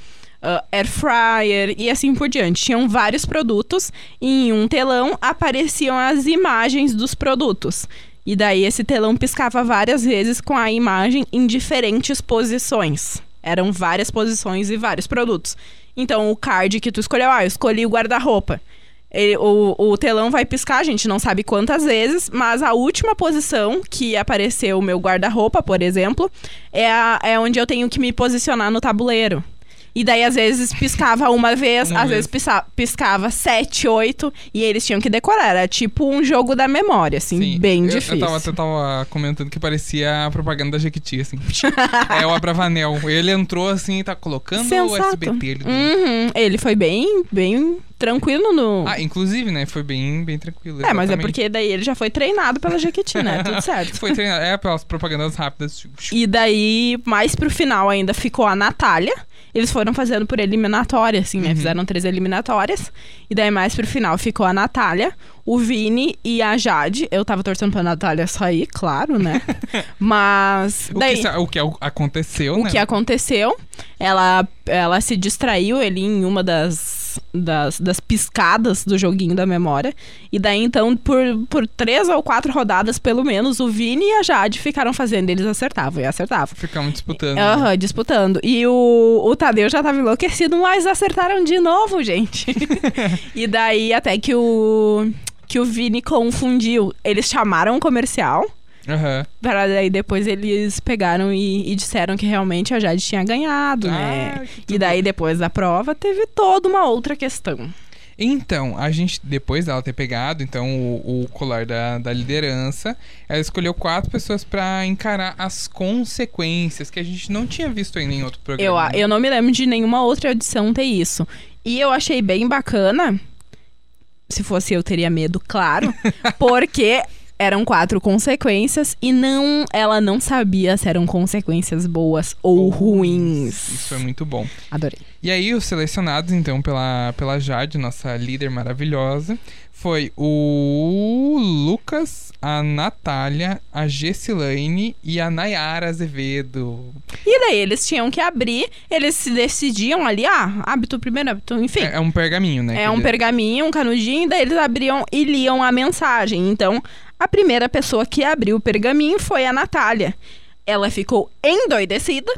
Speaker 2: ah, air fryer e assim por diante. Tinham vários produtos e em um telão apareciam as imagens dos produtos. E daí esse telão piscava várias vezes com a imagem em diferentes posições. Eram várias posições e vários produtos. Então o card que tu escolheu, ah, eu escolhi o guarda-roupa. Ele- o, o telão vai piscar, a gente não sabe quantas vezes, mas a última posição que apareceu o meu guarda-roupa, por exemplo, é, a- é onde eu tenho que me posicionar no tabuleiro. E daí, às vezes, piscava uma (laughs) vez,
Speaker 3: Uma
Speaker 2: às
Speaker 3: vez.
Speaker 2: vezes piscava sete, oito, e eles tinham que decorar. Era tipo um jogo da memória, assim,
Speaker 3: Sim,
Speaker 2: bem
Speaker 3: eu,
Speaker 2: difícil.
Speaker 3: Eu tava, eu tava comentando que parecia a propaganda da Jequiti, assim. (laughs) é o Abravanel. Ele entrou assim e tá colocando o
Speaker 2: Sensato.
Speaker 3: SBT ali dentro.
Speaker 2: Uhum, Ele foi bem, bem tranquilo no.
Speaker 3: Ah, inclusive, né? Foi bem, bem tranquilo.
Speaker 2: é, mas é
Speaker 3: exatamente.
Speaker 2: porque daí ele já foi treinado pela Jequiti, né? Tudo (laughs) certo.
Speaker 3: Foi treinado. É, pelas propagandas rápidas. tipo,
Speaker 2: E daí, mais pro final ainda ficou a Natália. Eles foram fazendo por eliminatória, assim, né?
Speaker 3: Uhum.
Speaker 2: Fizeram três eliminatórias. E daí, mais pro final, ficou a Natália, o Vini e a Jade. Eu tava torcendo pra Natália sair, claro, né? (laughs) Mas.
Speaker 3: O,
Speaker 2: daí,
Speaker 3: que, sa- o que aconteceu,
Speaker 2: o
Speaker 3: né?
Speaker 2: que aconteceu? Ela, ela se distraiu ele em uma das, das, das piscadas do joguinho da memória. E daí, então, por, por três ou quatro rodadas, pelo menos, o Vini e a Jade ficaram fazendo. Eles acertavam e acertavam.
Speaker 3: Ficamos disputando. né?
Speaker 2: Aham, disputando. E o, o Tadeu já tava enlouquecido, mas acertaram de novo, gente. (laughs) e daí, até que o, que o Vini confundiu. Eles chamaram o comercial.
Speaker 3: Aham.
Speaker 2: Para daí depois eles pegaram e, e disseram que realmente a Jade tinha ganhado, né?
Speaker 3: Ah, que
Speaker 2: E daí depois da prova teve toda uma outra questão.
Speaker 3: Então, a gente, depois dela ter pegado então o, o colar da, da liderança, ela escolheu quatro pessoas pra encarar as consequências que a gente não tinha visto em nenhum outro
Speaker 2: Eu,
Speaker 3: programa.
Speaker 2: a- eu não me lembro de nenhuma outra edição ter isso. E eu achei bem bacana. Se fosse eu, teria medo, claro. (laughs) porque eram quatro consequências e não ela não sabia se eram consequências boas ou ruins.
Speaker 3: Isso foi muito bom.
Speaker 2: Adorei.
Speaker 3: E aí, os selecionados, então, pela, pela Jade, nossa líder maravilhosa, foi o Lucas, a Natália, a Gessilane e a Nayara Azevedo.
Speaker 2: E daí eles tinham que abrir, eles se decidiam ali, ah, hábito primeiro, hábito, enfim.
Speaker 3: É, é um pergaminho, né?
Speaker 2: É um pergaminho, um canudinho, daí eles abriam e liam a mensagem. Então, a primeira pessoa que abriu o pergaminho foi a Natália. Ela ficou endoidecida,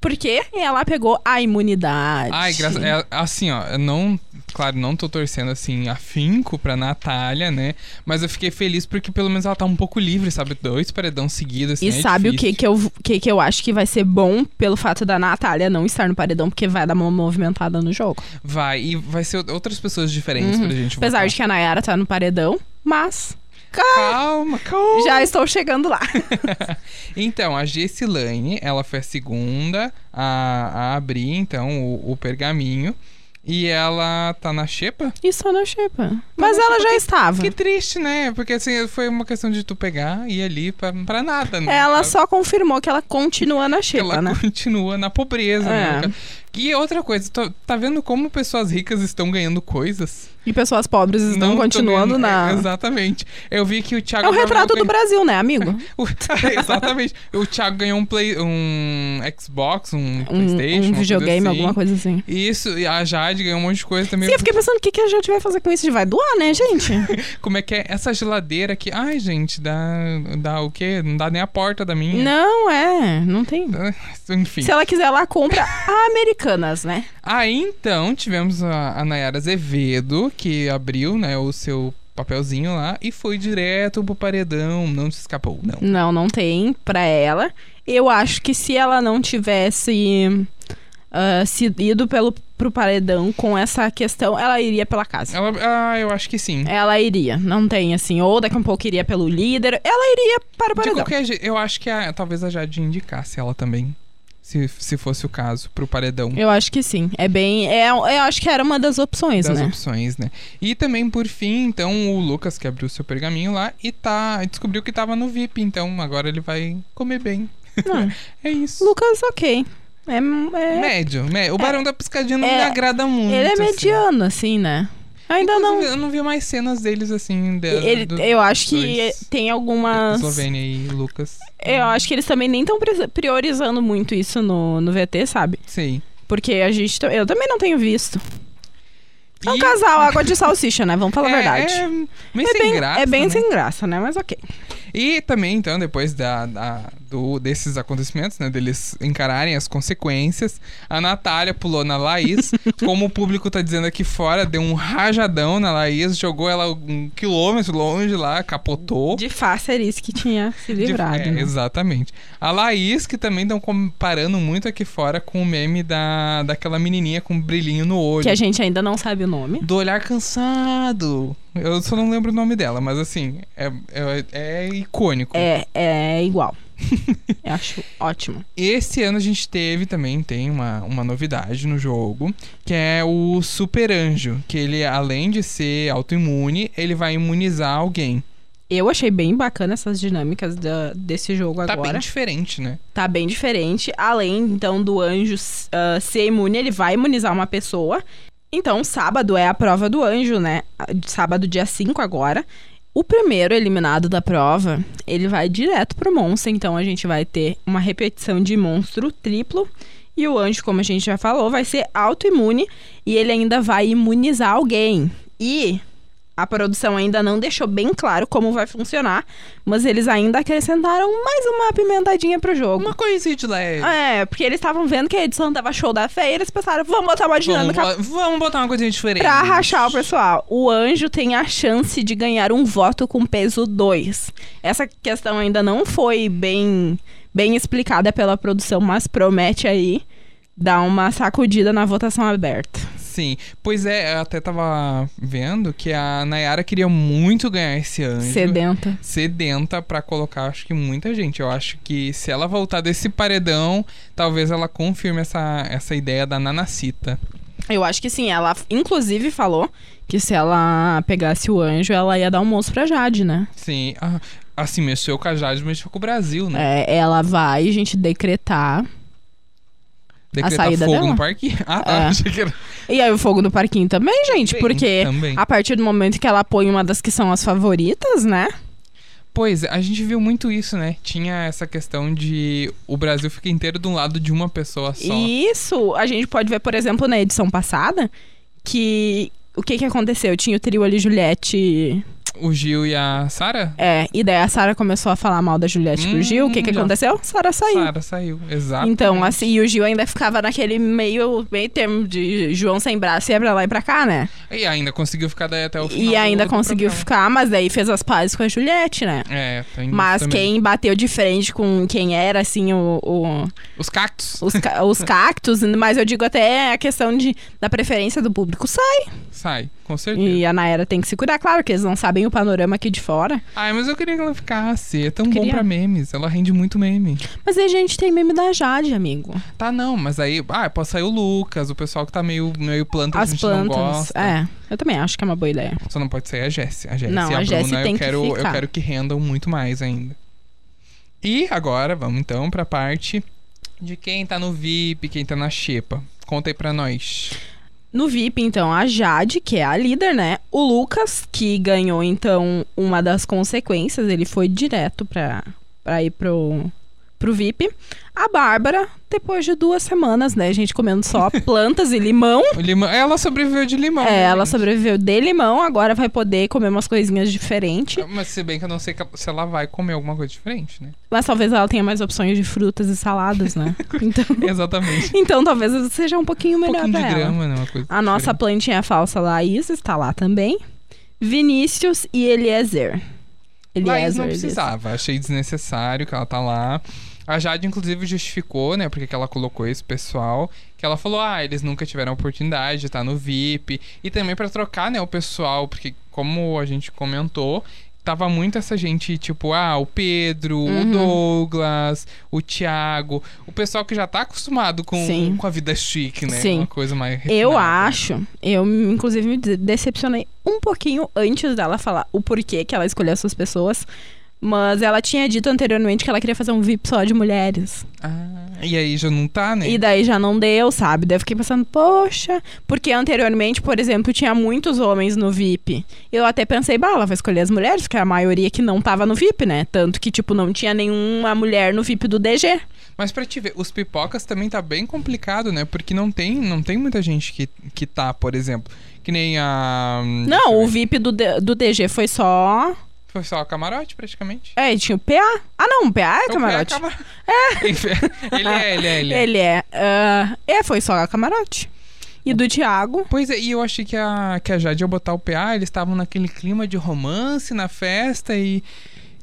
Speaker 2: porque ela pegou a imunidade.
Speaker 3: Ai, graças. É, assim, ó, eu não. Claro, não tô torcendo assim afinco pra Natália, né? Mas eu fiquei feliz porque pelo menos ela tá um pouco livre, sabe? Dois paredão seguidos, assim.
Speaker 2: E
Speaker 3: é
Speaker 2: sabe o que
Speaker 3: difícil.
Speaker 2: que eu, que que eu acho que vai ser bom pelo fato da Natália não estar no paredão, porque vai dar uma movimentada no jogo.
Speaker 3: Vai, e vai ser outras pessoas diferentes
Speaker 2: Uhum.
Speaker 3: pra gente
Speaker 2: Apesar
Speaker 3: votar.
Speaker 2: de que a Nayara tá no paredão, mas
Speaker 3: Calma, calma.
Speaker 2: Já estou chegando lá. (laughs)
Speaker 3: então, a Gessilane, ela foi a segunda a, a abrir, então, o, o pergaminho. E ela tá na xepa?
Speaker 2: Isso na xepa. Mas
Speaker 3: na
Speaker 2: ela
Speaker 3: xepa,
Speaker 2: já
Speaker 3: que-
Speaker 2: estava.
Speaker 3: Que triste, né? Porque assim, foi uma questão de tu pegar e ir ali pra, pra nada, né?
Speaker 2: Ela só confirmou que ela continua na xepa,
Speaker 3: ela
Speaker 2: né?
Speaker 3: continua na pobreza,
Speaker 2: É.
Speaker 3: né? E outra coisa, tá vendo como pessoas ricas estão ganhando coisas?
Speaker 2: E pessoas pobres estão
Speaker 3: Não
Speaker 2: continuando na.
Speaker 3: É, exatamente. Eu vi que o Thiago
Speaker 2: É o retrato do
Speaker 3: ganhou-
Speaker 2: Brasil, né, amigo? (laughs)
Speaker 3: O- (laughs) Exatamente. O Thiago ganhou um, play, um Xbox, um,
Speaker 2: Um,
Speaker 3: Playstation.
Speaker 2: um videogame,
Speaker 3: coisa assim.
Speaker 2: alguma coisa assim.
Speaker 3: Isso, e a Jade ganhou um monte de coisa também.
Speaker 2: Sim, eu fiquei pensando o que, que a gente vai fazer com isso. Vai doar, né, gente? (laughs)
Speaker 3: Como é que é essa geladeira aqui? Ai, gente, dá, dá o quê? Não dá nem a porta da minha.
Speaker 2: não, é. Não tem.
Speaker 3: Enfim.
Speaker 2: Se ela quiser, ela compra americanas, né?
Speaker 3: Aí então tivemos a, a Nayara Azevedo, que abriu né, o seu papelzinho lá e foi direto pro paredão. Não se escapou, não.
Speaker 2: Não, não tem pra ela. Eu acho que se ela não tivesse ah, se ido pelo, pro paredão com essa questão, ela iria pela casa.
Speaker 3: Ela, ah, eu acho que sim.
Speaker 2: Ela iria, não tem assim, ou daqui a um pouco iria pelo líder, ela iria para o
Speaker 3: De
Speaker 2: paredão.
Speaker 3: qualquer jeito, eu acho que a- talvez a Jade indicasse ela também. Se, se fosse o caso, pro paredão.
Speaker 2: Eu acho que sim. É bem. É, eu acho que era uma das opções,
Speaker 3: das
Speaker 2: né?
Speaker 3: opções, né? E também, por fim, então, o Lucas que abriu seu pergaminho lá e tá descobriu que tava no VIP, então agora ele vai comer bem.
Speaker 2: Não. (laughs)
Speaker 3: É isso.
Speaker 2: Lucas, ok. É, é-
Speaker 3: Médio, mé- O Barão da Piscadinha não
Speaker 2: É,
Speaker 3: me agrada muito.
Speaker 2: ele é
Speaker 3: assim.
Speaker 2: mediano, assim, né? Ainda não.
Speaker 3: Inclusive, Eu não vi mais cenas deles assim. De,
Speaker 2: Ele,
Speaker 3: do-
Speaker 2: eu acho que tem algumas.
Speaker 3: Eslovênia e Lucas.
Speaker 2: Eu acho que eles também nem estão priorizando muito isso no, no VT, sabe?
Speaker 3: Sim.
Speaker 2: Porque a gente. Eu também não tenho visto. É um
Speaker 3: E-
Speaker 2: casal água de salsicha, né? Vamos falar a (laughs)
Speaker 3: é,
Speaker 2: verdade.
Speaker 3: É, meio
Speaker 2: É
Speaker 3: sem
Speaker 2: bem,
Speaker 3: graça.
Speaker 2: é bem
Speaker 3: né?
Speaker 2: sem graça, né? Mas ok.
Speaker 3: E também, então, depois da, da- do, desses acontecimentos, né? Deles encararem as consequências, a Natália pulou na Laís. (laughs) como o público tá dizendo aqui fora, deu um rajadão na Laís, jogou ela um quilômetro longe lá, capotou.
Speaker 2: De Fáceres que tinha se
Speaker 3: De-
Speaker 2: livrado.
Speaker 3: é,
Speaker 2: né?
Speaker 3: exatamente. A Laís, que também estão comparando muito aqui fora com o meme da, daquela menininha com um brilhinho no olho.
Speaker 2: Que a gente ainda não sabe o nome.
Speaker 3: Do olhar cansado. Eu só não lembro o nome dela, mas assim, é, é, é icônico.
Speaker 2: É, é igual. (laughs) Eu acho ótimo.
Speaker 3: Esse ano a gente teve também, tem uma, uma novidade no jogo, que é o Super Anjo, que ele, além de ser autoimune, ele vai imunizar alguém.
Speaker 2: Eu achei bem bacana essas dinâmicas da- desse jogo
Speaker 3: Tá
Speaker 2: agora.
Speaker 3: bem diferente, né?
Speaker 2: Tá bem diferente. Além, então, do anjo ah, ser imune, ele vai imunizar uma pessoa. Então, sábado é a prova do anjo, né? Sábado, dia 5 agora. O primeiro eliminado da prova, ele vai direto pro monstro. Então, a gente vai ter uma repetição de monstro triplo. E o anjo, como a gente já falou, vai ser autoimune. E ele ainda vai imunizar alguém. E a produção ainda não deixou bem claro como vai funcionar. Mas eles ainda acrescentaram mais uma pimentadinha pro jogo.
Speaker 3: Uma coisinha de leve.
Speaker 2: É, porque eles estavam vendo que a edição tava show da feia e eles pensaram, vamos botar uma
Speaker 3: Vamos,
Speaker 2: dinâmica
Speaker 3: bo- vamos botar uma coisinha diferente.
Speaker 2: pra rachar o pessoal. O anjo tem a chance de ganhar um voto com peso 2. Essa questão ainda não foi bem, bem explicada pela produção, mas promete aí dar uma sacudida na votação aberta.
Speaker 3: Sim, pois é, eu até tava vendo que a Nayara queria muito ganhar esse anjo.
Speaker 2: Sedenta.
Speaker 3: sedenta pra colocar, acho que muita gente. Eu acho que se ela voltar desse paredão, talvez ela confirme essa, essa ideia da Nanacita.
Speaker 2: Eu acho que sim. Ela, inclusive, falou que se ela pegasse o anjo, ela ia dar um moço pra Jade, né?
Speaker 3: Sim, ah, assim, mexeu com a Jade, mexeu com o Brasil, né?
Speaker 2: É, ela vai, gente, decretar
Speaker 3: Decretar
Speaker 2: saída
Speaker 3: fogo
Speaker 2: dela?
Speaker 3: no parque. (laughs) Ah, tá,
Speaker 2: É.
Speaker 3: achei que era...
Speaker 2: E aí o fogo no parquinho também, gente,
Speaker 3: Também,
Speaker 2: porque
Speaker 3: também.
Speaker 2: a partir do momento que ela põe uma das que são as favoritas, né?
Speaker 3: Pois, a gente viu muito isso, né? Tinha essa questão de o Brasil fica inteiro de um lado de uma pessoa só.
Speaker 2: E isso a gente pode ver, por exemplo, na edição passada, que o que que aconteceu? Tinha o trio ali Juliette,
Speaker 3: O Gil e a Sara?
Speaker 2: é, e daí a Sara começou a falar mal da Juliette pro
Speaker 3: Hum,
Speaker 2: Gil. O que que
Speaker 3: já.
Speaker 2: aconteceu? Sara saiu.
Speaker 3: Sara saiu, exato.
Speaker 2: Então, assim, e o Gil ainda ficava naquele meio, meio termo de João sem braço, ia pra lá e pra cá, né?
Speaker 3: E ainda conseguiu ficar daí até o final.
Speaker 2: E ainda conseguiu
Speaker 3: programa.
Speaker 2: ficar, mas daí fez as pazes com a Juliette, né?
Speaker 3: É, tem
Speaker 2: Mas quem bateu de frente com quem era, assim, o, o-
Speaker 3: Os cactos.
Speaker 2: os, ca- os cactos, mas eu digo até a questão de, da preferência do público sai.
Speaker 3: Sai, com certeza.
Speaker 2: E a Naira tem que se cuidar, claro, que eles não sabem o panorama aqui de fora.
Speaker 3: Ai, mas eu queria que ela ficasse. É tão bom pra memes. Ela rende muito meme.
Speaker 2: Mas aí a gente tem meme da Jade, amigo.
Speaker 3: Tá, não, mas aí. Ah, pode sair o Lucas, o pessoal que tá meio, meio planta, a
Speaker 2: As
Speaker 3: gente não
Speaker 2: plantas.
Speaker 3: gosta.
Speaker 2: É, eu também acho que é uma boa ideia.
Speaker 3: Só não pode sair a Jessie. A Jessie
Speaker 2: Não,
Speaker 3: e a,
Speaker 2: a Jessie
Speaker 3: Bruna
Speaker 2: tem
Speaker 3: eu
Speaker 2: que
Speaker 3: quero, eu
Speaker 2: ficar.
Speaker 3: quero que rendam muito mais ainda. E agora, vamos então pra parte de quem tá no VIP, quem tá na Xepa. Conta aí pra nós.
Speaker 2: No VIP, então, a Jade, que é a líder, né? O Lucas, que ganhou, então, uma das consequências, ele foi direto pra, pra ir pro, pro VIP. A Bárbara, depois de duas semanas, né? Gente comendo só (laughs) plantas e limão.
Speaker 3: Limão, ela sobreviveu de limão.
Speaker 2: É,
Speaker 3: né,
Speaker 2: ela
Speaker 3: gente?
Speaker 2: sobreviveu de limão, agora vai poder comer umas coisinhas diferentes.
Speaker 3: Mas se bem que eu não sei se ela vai comer alguma coisa diferente, né?
Speaker 2: Mas talvez ela tenha mais opções de frutas e saladas, né? (laughs) Então, (laughs)
Speaker 3: Exatamente.
Speaker 2: então talvez seja um pouquinho
Speaker 3: Um
Speaker 2: melhor
Speaker 3: pouquinho de
Speaker 2: pra ela.
Speaker 3: grama, né? Uma coisa
Speaker 2: A nossa
Speaker 3: diferente.
Speaker 2: plantinha falsa Laís está lá também. Vinícius e Eliezer.
Speaker 3: Laís não
Speaker 2: Eliezer,
Speaker 3: precisava, achei desnecessário que ela tá lá. A Jade, inclusive, justificou, né, porque que ela colocou esse pessoal, que ela falou, ah, eles nunca tiveram oportunidade de estar no VIP, e também pra trocar, né, o pessoal, porque como a gente comentou, tava muito essa gente, tipo, ah, o Pedro, o
Speaker 2: Uhum.
Speaker 3: Douglas, o Thiago, o pessoal que já tá acostumado com,
Speaker 2: Sim.
Speaker 3: com a vida chique, né,
Speaker 2: Sim.
Speaker 3: uma coisa mais
Speaker 2: Eu
Speaker 3: refinada.
Speaker 2: acho, eu inclusive me de- decepcionei um pouquinho antes dela falar o porquê que ela escolheu essas pessoas. Mas ela tinha dito anteriormente que ela queria fazer um VIP só de mulheres.
Speaker 3: Ah, e aí já não tá, né?
Speaker 2: E daí já não deu, sabe? Daí eu fiquei pensando, poxa. Porque anteriormente, por exemplo, tinha muitos homens no VIP. Eu até pensei, bah, ela vai escolher as mulheres, porque a maioria que não tava no VIP, né? Tanto que, tipo, não tinha nenhuma mulher no VIP do DG.
Speaker 3: Mas pra te ver, os pipocas também tá bem complicado, né? Porque não tem, não tem muita gente que, que tá, por exemplo. Que nem a. hum,
Speaker 2: Não, o. VIP do, do DG foi só.
Speaker 3: Foi só a camarote, praticamente.
Speaker 2: É, e tinha o PA. Ah, não, o PA é
Speaker 3: O
Speaker 2: camarote.
Speaker 3: Pé cama- (laughs) Enfim, ele é, ele é, ele é.
Speaker 2: Ele é. ah, é, foi só a camarote. E do Thiago.
Speaker 3: Pois é, e eu achei que a, que a Jade ia botar o PA, eles estavam naquele clima de romance na festa e.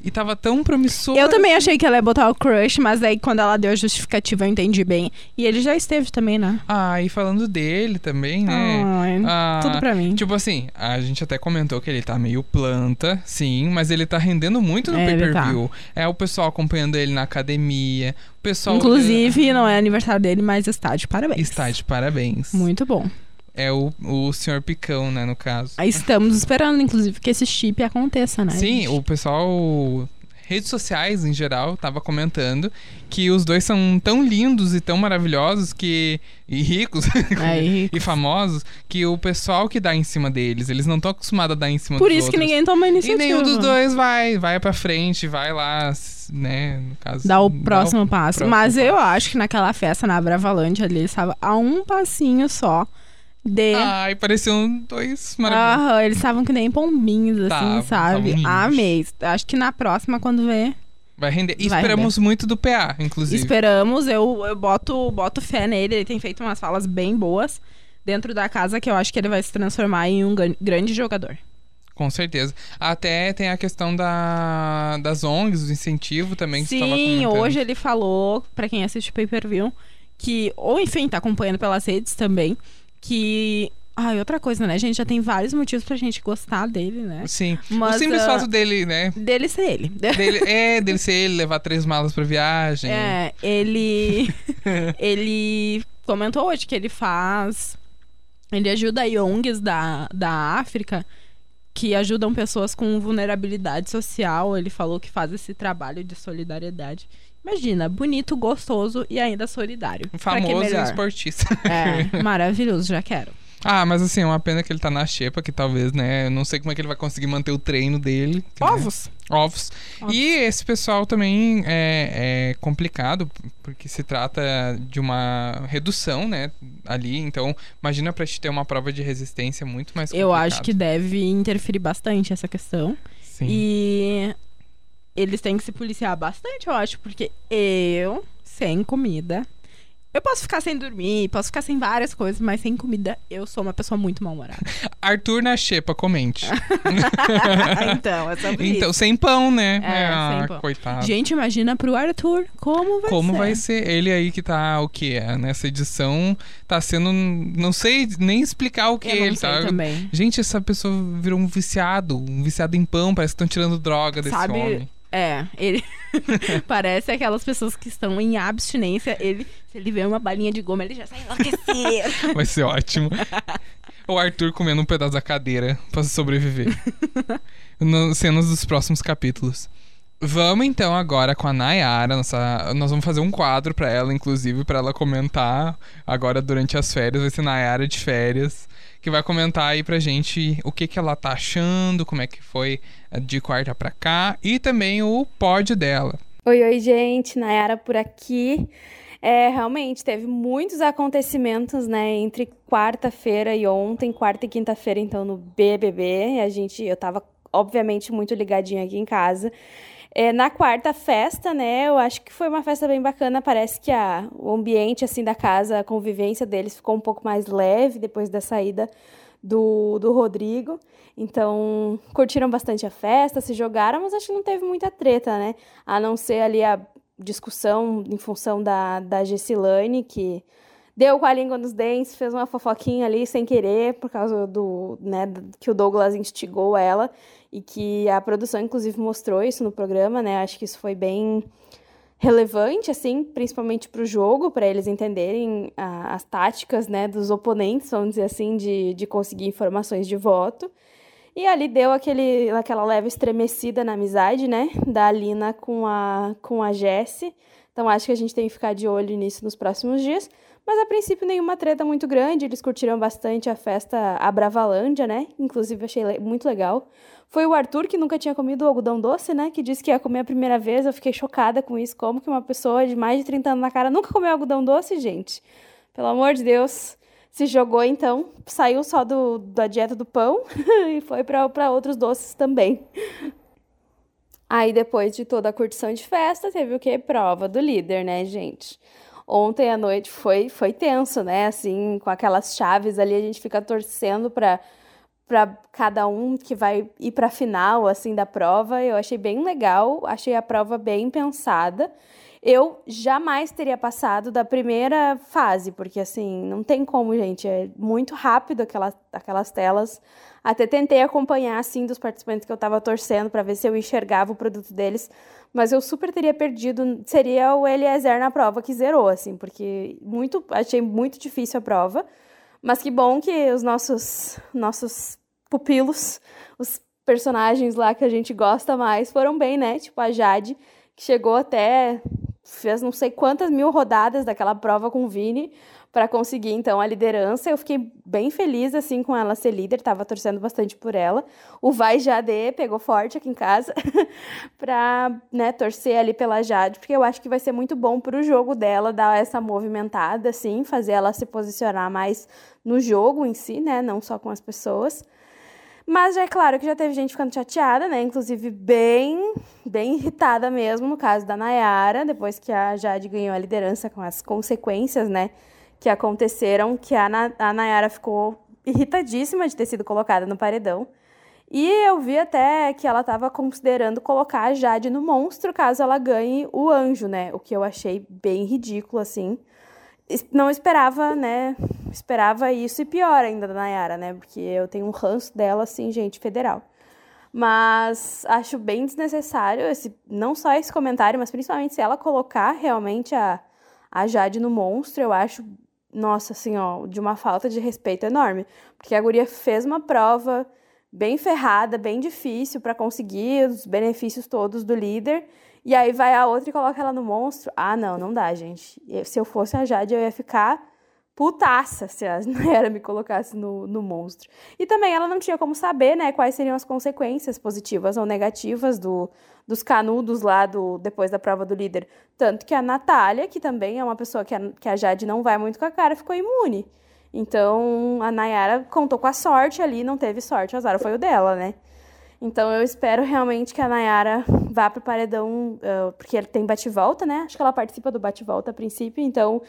Speaker 3: E tava tão promissor.
Speaker 2: Eu também achei que ela ia botar o crush, mas aí quando ela deu a justificativa eu entendi bem. E ele já esteve também, né?
Speaker 3: Ah, e falando dele também, né?
Speaker 2: Ai,
Speaker 3: Ah,
Speaker 2: tudo pra mim.
Speaker 3: Tipo assim, a gente até comentou que ele tá meio planta, sim, mas ele tá rendendo muito no
Speaker 2: É, ele
Speaker 3: pay-per-view. É o pessoal acompanhando ele na academia, o pessoal.
Speaker 2: Inclusive, não é aniversário dele, mas está de parabéns.
Speaker 3: Está de parabéns.
Speaker 2: Muito bom.
Speaker 3: É o, o senhor Picão, né, no caso.
Speaker 2: Estamos esperando, inclusive, que esse chip aconteça, né?
Speaker 3: Sim,
Speaker 2: gente?
Speaker 3: o pessoal. Redes sociais em geral tava comentando que os dois são tão lindos e tão maravilhosos que. e ricos
Speaker 2: Aí, (laughs)
Speaker 3: e famosos que o pessoal que dá em cima deles, eles não estão acostumados a dar em cima
Speaker 2: por
Speaker 3: dos
Speaker 2: isso que
Speaker 3: outros.
Speaker 2: ninguém toma
Speaker 3: E
Speaker 2: iniciativa.
Speaker 3: nenhum dos dois vai, vai pra frente, vai lá, né, no caso.
Speaker 2: Dá o próximo passo.
Speaker 3: próximo
Speaker 2: Mas eu
Speaker 3: passo.
Speaker 2: acho que naquela festa, na Bravalândia ali, estava a um passinho só de.
Speaker 3: Ai, pareciam dois maravilhosos.
Speaker 2: Aham, eles estavam que nem pombinhos, assim,
Speaker 3: Tavam,
Speaker 2: sabe?
Speaker 3: tavam lindos.
Speaker 2: Amei. Acho que na próxima, quando ver,
Speaker 3: Vai render. E
Speaker 2: Vai
Speaker 3: esperamos muito do PA, inclusive.
Speaker 2: esperamos. Eu, eu boto, boto fé nele. Ele tem feito umas falas bem boas dentro da casa que eu acho que ele vai se transformar em um gran- grande jogador.
Speaker 3: Com certeza. Até tem a questão da, das ONGs, do incentivo também que você tava
Speaker 2: Sim,
Speaker 3: comentando.
Speaker 2: hoje ele falou, pra quem assiste o pay-per-view, que, ou enfim, tá acompanhando pelas redes também, que. Ai, outra coisa, né, gente? Já tem vários motivos pra gente gostar dele, né?
Speaker 3: Sim.
Speaker 2: Mas,
Speaker 3: o simples
Speaker 2: ah,
Speaker 3: fato dele, né?
Speaker 2: Dele ser ele.
Speaker 3: Dele, (laughs) é, dele ser ele, levar três malas pra viagem.
Speaker 2: É, ele. (laughs) ele comentou hoje que ele faz. Ele ajuda ONGs da, da África que ajudam pessoas com vulnerabilidade social. Ele falou que faz esse trabalho de solidariedade. Imagina, bonito, gostoso e ainda solidário. Que
Speaker 3: Famoso e esportista.
Speaker 2: É, (laughs) maravilhoso, já quero.
Speaker 3: Ah, mas assim, é uma pena que ele tá na xepa, que talvez, né? Eu não sei como é que ele vai conseguir manter o treino dele. né,
Speaker 2: Ovos.
Speaker 3: Ovos.
Speaker 2: Ovos.
Speaker 3: E esse pessoal também é, é complicado, porque se trata de uma redução, né? Ali. Então, imagina pra te ter uma prova de resistência muito mais complicado.
Speaker 2: Eu acho que deve interferir bastante essa questão.
Speaker 3: Sim.
Speaker 2: E eles têm que se policiar bastante, eu acho, porque eu, sem comida, Eu posso ficar sem dormir, posso ficar sem várias coisas, mas sem comida eu sou uma pessoa muito mal-humorada. (laughs)
Speaker 3: Arthur na xepa, comente. (laughs)
Speaker 2: então, é sobre
Speaker 3: então,
Speaker 2: isso.
Speaker 3: sem pão, né?
Speaker 2: É,
Speaker 3: ah,
Speaker 2: sem pão.
Speaker 3: coitado.
Speaker 2: Gente, imagina pro Arthur como vai
Speaker 3: Como
Speaker 2: ser.
Speaker 3: vai ser? Ele aí que tá, o que é? Nessa edição, tá sendo. Não sei nem explicar o que
Speaker 2: Eu
Speaker 3: ele tá.
Speaker 2: também.
Speaker 3: Gente, essa pessoa virou um viciado. Um viciado em pão. Parece que estão tirando droga desse
Speaker 2: Sabe,
Speaker 3: homem.
Speaker 2: É, ele (laughs) parece aquelas pessoas que estão em abstinência. Ele, se ele vê uma balinha de goma, ele já sai enlouquecido. (laughs)
Speaker 3: Vai ser ótimo. o Arthur comendo um pedaço da cadeira pra sobreviver. Nas cenas dos próximos capítulos. Vamos então agora com a Nayara. Nossa, nós vamos fazer um quadro pra ela, inclusive, pra ela comentar agora durante as férias. Vai ser Nayara de férias. Que vai comentar aí pra gente o que, que ela tá achando, como é que foi de quarta pra cá. E também o pod dela.
Speaker 1: Oi, oi, gente, Nayara por aqui. É, realmente, teve muitos acontecimentos, né, entre quarta-feira e ontem, quarta e quinta-feira, então, no BBB, a gente, eu tava, obviamente, muito ligadinha aqui em casa. É, na quarta festa, né, eu acho que foi uma festa bem bacana, parece que a, o ambiente, assim, da casa, a convivência deles ficou um pouco mais leve depois da saída do, do Rodrigo. Então, curtiram bastante a festa, se jogaram, mas acho que não teve muita treta, né? A não ser ali a discussão em função da, da Gessilane, que deu com a língua nos dentes, fez uma fofoquinha ali sem querer, por causa do, né, que o Douglas instigou ela, e que a produção, inclusive, mostrou isso no programa, né? Acho que isso foi bem relevante, assim, principalmente para o jogo, para eles entenderem a, as táticas, né, dos oponentes, vamos dizer assim, de, de conseguir informações de voto. E ali deu aquele, aquela leve estremecida na amizade, né, da Alina com a, com a Jessie. Então acho que a gente tem que ficar de olho nisso nos próximos dias. Mas a princípio nenhuma treta muito grande, eles curtiram bastante a festa a Bravalândia, né? Inclusive achei le muito legal. Foi o Arthur que nunca tinha comido algodão doce, né? Que disse que ia comer a primeira vez. Eu fiquei chocada com isso. Como que uma pessoa de mais de 30 anos na cara nunca comeu algodão doce, gente? Pelo amor de Deus. Se jogou então, saiu só do, da dieta do pão (laughs) e foi para outros doces também. Aí depois de toda a curtição de festa, teve o quê? Prova do líder, né, gente? Ontem à noite foi foi tenso, né? Assim, com aquelas chaves ali, a gente fica torcendo para para cada um que vai ir para a final assim da prova. Eu achei bem legal, achei a prova bem pensada. Eu jamais teria passado da primeira fase, porque assim, não tem como, gente, é muito rápido aquelas, aquelas telas. Até tentei acompanhar assim dos participantes que eu tava torcendo para ver se eu enxergava o produto deles, mas eu super teria perdido, seria o Eliezer na prova que zerou assim, porque muito achei muito difícil a prova. Mas que bom que os nossos nossos pupilos, os personagens lá que a gente gosta mais foram bem, né? Tipo a Jade, que chegou até fez não sei quantas mil rodadas daquela prova com o Vini para conseguir então a liderança. Eu fiquei bem feliz assim com ela ser líder, tava torcendo bastante por ela. O Vai Jade pegou forte aqui em casa (laughs) para, né, torcer ali pela Jade, porque eu acho que vai ser muito bom para o jogo dela dar essa movimentada assim, fazer ela se posicionar mais no jogo em si, né, não só com as pessoas. Mas já é claro que já teve gente ficando chateada, né? Inclusive bem, bem irritada mesmo, no caso da Nayara, depois que a Jade ganhou a liderança com as consequências, né? Que aconteceram, que a, Na a Nayara ficou irritadíssima de ter sido colocada no paredão. E eu vi até que ela estava considerando colocar a Jade no monstro caso ela ganhe o anjo, né? O que eu achei bem ridículo, assim não esperava, né? Esperava isso e pior ainda da Nayara, né? Porque eu tenho um ranço dela, assim, gente, federal. Mas acho bem desnecessário esse, não só esse comentário, mas principalmente se ela colocar realmente a, a Jade no monstro, eu acho, nossa, assim, ó, de uma falta de respeito enorme. Porque a guria fez uma prova bem ferrada, bem difícil para conseguir os benefícios todos do líder. E aí vai a outra e coloca ela no monstro. Ah, não, não dá, gente. Se eu fosse a Jade, eu ia ficar putaça se a (laughs) Nayara me colocasse no, no monstro. E também ela não tinha como saber, né, quais seriam as consequências positivas ou negativas do, dos canudos lá do, depois da prova do líder. Tanto que a Natália, que também é uma pessoa que a, que a Jade não vai muito com a cara, ficou imune. Então a Nayara contou com a sorte ali, não teve sorte, o azar foi o dela, né? Então eu espero realmente que a Nayara vá pro paredão, uh, porque tem bate-volta, né? Acho que ela participa do bate-volta a princípio, então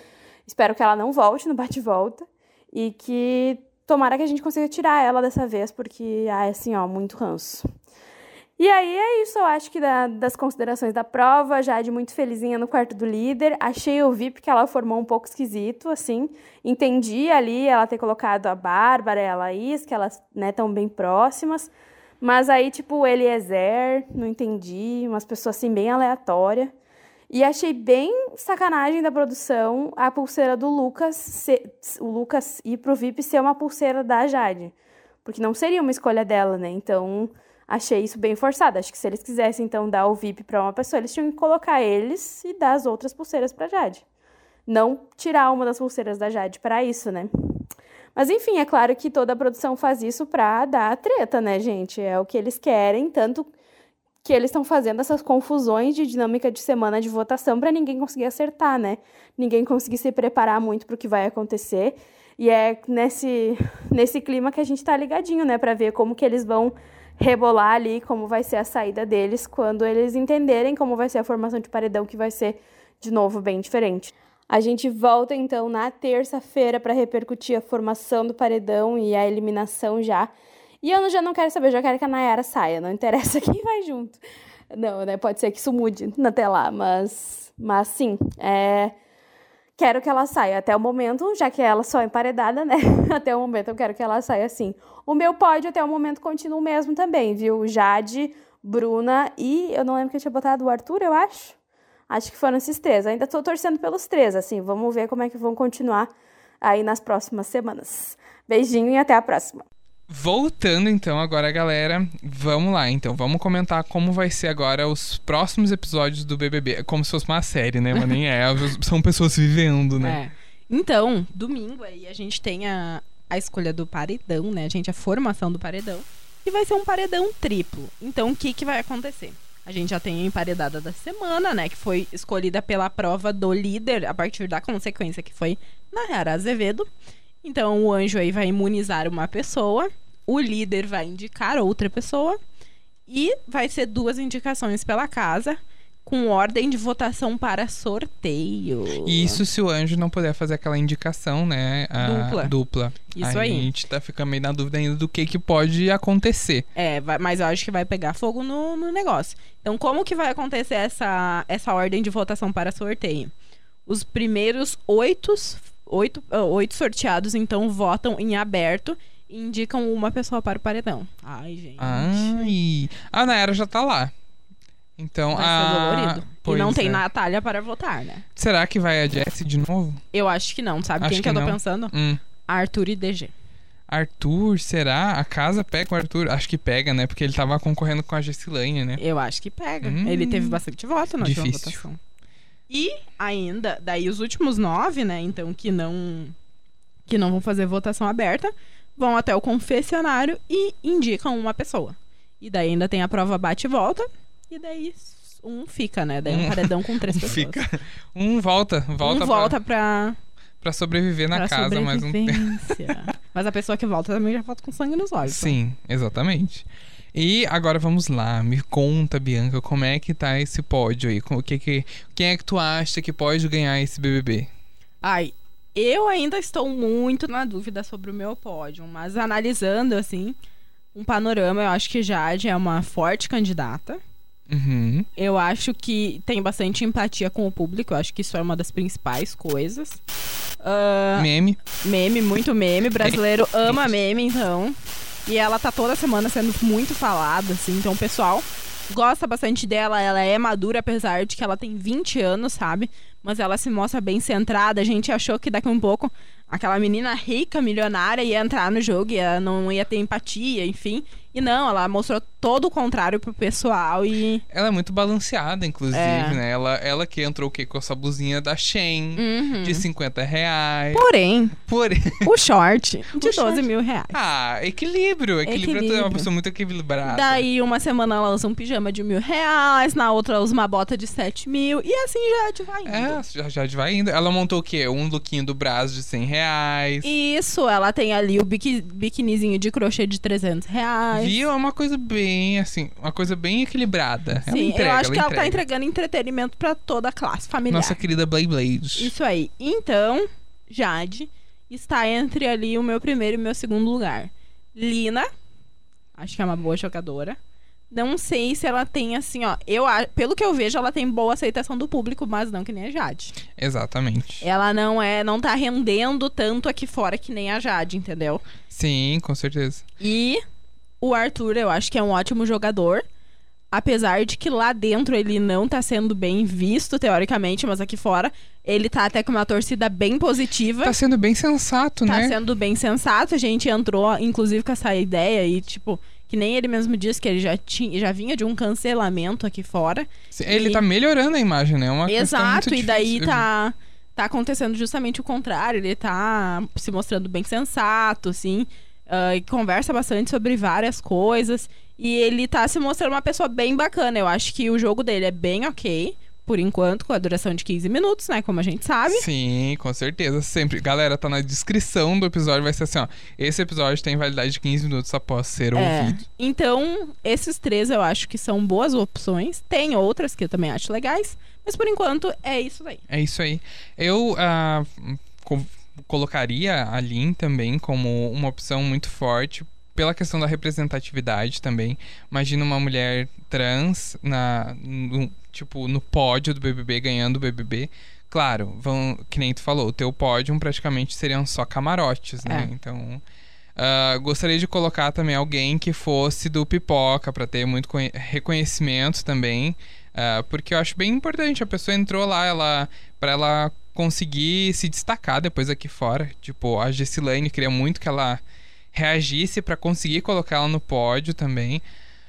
Speaker 1: Espero que ela não volte no bate-volta e que tomara que a gente consiga tirar ela dessa vez, porque, ah, assim, ó, muito ranço. E aí é isso, eu acho que da, das considerações da prova, Jade muito felizinha no quarto do líder. Achei o VIP que ela formou um pouco esquisito, assim. Entendi ali ela ter colocado a Bárbara e a Laís, que elas estão né, bem próximas. Mas aí, tipo, o Eliezer, não entendi, umas pessoas assim bem aleatórias. E achei bem sacanagem da produção a pulseira do Lucas, o Lucas ir pro VIP ser uma pulseira da Jade. Porque não seria uma escolha dela, né? Então, achei isso bem forçado. Acho que se eles quisessem, então, dar o VIP para uma pessoa, eles tinham que colocar eles e dar as outras pulseiras pra Jade. Não tirar uma das pulseiras da Jade para isso, né? Mas enfim, é claro que toda a produção faz isso pra dar treta, né, gente? É o que eles querem, tanto que eles estão fazendo essas confusões de dinâmica de semana de votação para ninguém conseguir acertar, né? Ninguém conseguir se preparar muito para o que vai acontecer. E é nesse, nesse clima que a gente está ligadinho, né, para ver como que eles vão rebolar ali, como vai ser a saída deles quando eles entenderem como vai ser a formação de paredão, que vai ser de novo bem diferente. A gente volta então na terça-feira para repercutir a formação do paredão e a eliminação já. E eu já não quero saber, já quero que a Nayara saia, não interessa (laughs) quem vai junto. Não, né? Pode ser que isso mude até lá, mas, mas sim, é... quero que ela saia até o momento, já que ela só é emparedada, né? (laughs) Até o momento eu quero que ela saia assim. O meu pódio até o momento continua o mesmo também, viu? Jade, Bruna e eu não lembro que eu tinha botado o Arthur, eu acho. Acho que foram esses três. Ainda estou torcendo pelos três, assim. Vamos ver como é que vão continuar aí nas próximas semanas. Beijinho e até a próxima.
Speaker 3: Voltando então agora, galera, vamos lá. Então, vamos comentar como vai ser agora os próximos episódios do BBB. É como se fosse uma série, né? Mas nem é. (laughs) São pessoas vivendo, né?
Speaker 2: É. Então, domingo aí a gente tem a, a escolha do paredão, né? A gente a formação do paredão. E vai ser um paredão triplo. Então, o que, que vai acontecer? A gente já tem a emparedada da semana, né? Que foi escolhida pela prova do líder, a partir da consequência que foi Nayara Azevedo. Então, o anjo aí vai imunizar uma pessoa, o líder vai indicar outra pessoa, e vai ser duas indicações pela casa com ordem de votação para sorteio.
Speaker 3: Isso se o anjo não puder fazer aquela indicação, né?
Speaker 2: dupla.
Speaker 3: Dupla.
Speaker 2: Isso aí.
Speaker 3: A gente tá ficando meio na dúvida ainda do que, que pode acontecer.
Speaker 2: É, vai, mas eu acho que vai pegar fogo no, no negócio. Então, como que vai acontecer essa, essa ordem de votação para sorteio? Os primeiros oito, oito, ah, oito sorteados, então, votam em aberto e indicam uma pessoa para o paredão. Ai, gente.
Speaker 3: Ai. A Naira já tá lá. Então,
Speaker 2: Vai
Speaker 3: a...
Speaker 2: E não tem
Speaker 3: é.
Speaker 2: Natália para votar, né?
Speaker 3: Será que vai a Jessie de novo?
Speaker 2: Eu acho que não, sabe
Speaker 3: Acho
Speaker 2: quem que,
Speaker 3: que
Speaker 2: eu tô
Speaker 3: não.
Speaker 2: pensando?
Speaker 3: Hum.
Speaker 2: Arthur e DG.
Speaker 3: Arthur, será? A casa pega o Arthur? Acho que pega, né? Porque ele tava concorrendo com a Gessilane, né?
Speaker 2: Eu acho que pega.
Speaker 3: Hum.
Speaker 2: Ele teve bastante voto na última
Speaker 3: Difícil.
Speaker 2: votação. E ainda, daí os últimos nove, né? Então, que não que não vão fazer votação aberta, vão até o confessionário e indicam uma pessoa. E daí ainda tem a prova bate e volta. E daí um fica, né? Daí é um (laughs)
Speaker 3: Um-
Speaker 2: paredão com três
Speaker 3: Um
Speaker 2: pessoas.
Speaker 3: fica. Um volta. Volta,
Speaker 2: um
Speaker 3: pra-
Speaker 2: volta pra,
Speaker 3: pra, sobreviver na
Speaker 2: pra
Speaker 3: casa mais um tempo.
Speaker 2: Mas a pessoa que volta também já volta com sangue nos olhos.
Speaker 3: Sim, exatamente. E agora vamos lá, me conta, Bianca, como é que tá esse pódio aí? O que que, quem é que tu acha que pode ganhar esse BBB?
Speaker 2: Ai, eu ainda estou muito na dúvida sobre o meu pódio, mas analisando, assim, um panorama, eu acho que Jade é uma forte candidata.
Speaker 3: Uhum.
Speaker 2: Eu acho que tem bastante empatia com o público, eu acho que isso é uma das principais coisas. Ah,
Speaker 3: Meme.
Speaker 2: meme, muito meme, brasileiro (laughs) ama meme, então. E ela tá toda semana sendo muito falada, assim, então o pessoal gosta bastante dela, ela é madura, apesar de que ela tem 20 anos, sabe? Mas ela se mostra bem centrada. A gente achou que daqui a um pouco aquela menina rica, milionária, ia entrar no jogo e ela não ia ter empatia, enfim. E não, ela mostrou todo o contrário pro pessoal e.
Speaker 3: Ela é muito balanceada, inclusive,
Speaker 2: É.
Speaker 3: né? Ela, ela que entrou o quê? Com essa blusinha da Shein,
Speaker 2: Uhum.
Speaker 3: de 50 reais.
Speaker 2: Porém,
Speaker 3: Por...
Speaker 2: o short (laughs) de
Speaker 3: O short.
Speaker 2: 12 mil reais.
Speaker 3: Ah, equilíbrio. Equilíbrio, é uma
Speaker 2: Equilíbrio.
Speaker 3: pessoa muito equilibrada.
Speaker 2: Daí, uma semana ela usa um pijama de mil reais, na outra ela usa uma bota de sete mil, e assim já vai indo.
Speaker 3: É, já, já vai indo. Ela montou o quê? Um lookinho do Brás de 100 reais.
Speaker 2: Isso, ela tem ali o biqui, biquinizinho de crochê de 300 reais.
Speaker 3: Viu? É uma coisa bem, assim, uma coisa bem equilibrada. ela
Speaker 2: Sim,
Speaker 3: entrega,
Speaker 2: eu acho que ela
Speaker 3: entrega.
Speaker 2: tá entregando entretenimento pra toda a classe familiar.
Speaker 3: Nossa querida Blade Blade.
Speaker 2: Isso aí. Então, Jade. Está entre ali o meu primeiro e o meu segundo lugar. Lina, acho que é uma boa jogadora. Não sei se ela tem, assim, ó. Eu, pelo que eu vejo, ela tem boa aceitação do público, mas não que nem a Jade.
Speaker 3: Exatamente.
Speaker 2: Ela não é, não tá rendendo tanto aqui fora que nem a Jade, entendeu?
Speaker 3: Sim, com certeza.
Speaker 2: E o Arthur, eu acho que é um ótimo jogador. Apesar de que lá dentro ele não tá sendo bem visto, teoricamente, mas aqui fora ele tá até com uma torcida bem positiva.
Speaker 3: Tá sendo bem sensato,
Speaker 2: Tá
Speaker 3: né?
Speaker 2: sendo bem sensato. A gente entrou, inclusive, com essa ideia e, tipo, que nem ele mesmo disse que ele já, tinha, já vinha de um cancelamento aqui fora.
Speaker 3: Ele
Speaker 2: E-
Speaker 3: tá melhorando a imagem, né? É Uma
Speaker 2: Exato, e daí tá, tá acontecendo justamente o contrário. Ele tá se mostrando bem sensato, assim, ah, e conversa bastante sobre várias coisas. E ele tá se mostrando uma pessoa bem bacana. Eu acho que o jogo dele é bem ok, por enquanto, com a duração de 15 minutos, né? Como a gente sabe.
Speaker 3: Sim, com certeza. Sempre. Galera, tá na descrição do episódio, vai ser assim, ó. Esse episódio tem validade de 15 minutos após ser
Speaker 2: É.
Speaker 3: ouvido.
Speaker 2: Então, esses três eu acho que são boas opções. Tem outras que eu também acho legais. Mas por enquanto é isso daí.
Speaker 3: É isso aí. Eu co- colocaria a Lin também como uma opção muito forte pela questão da representatividade também. Imagina uma mulher trans na no, tipo no pódio do BBB ganhando o BBB. Claro, vão, que nem tu falou, o teu pódio praticamente seriam só camarotes, né?
Speaker 2: É.
Speaker 3: Então, ah, gostaria de colocar também alguém que fosse do pipoca para ter muito conhe- reconhecimento também. Ah, porque eu acho bem importante. A pessoa entrou lá, ela para ela conseguir se destacar depois aqui fora. Tipo, a Gessilane queria muito que ela reagisse para conseguir colocar ela no pódio também.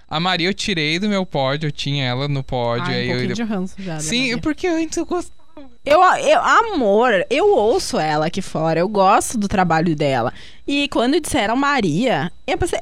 Speaker 3: A Maria eu tirei do meu pódio, eu tinha ela no pódio.
Speaker 2: Ai, um
Speaker 3: aí eu...
Speaker 2: de ranço já.
Speaker 3: Sim, porque antes eu gostava.
Speaker 2: Eu, eu, amor, eu ouço ela aqui fora, eu gosto do trabalho dela. E quando disseram Maria, eu pensei,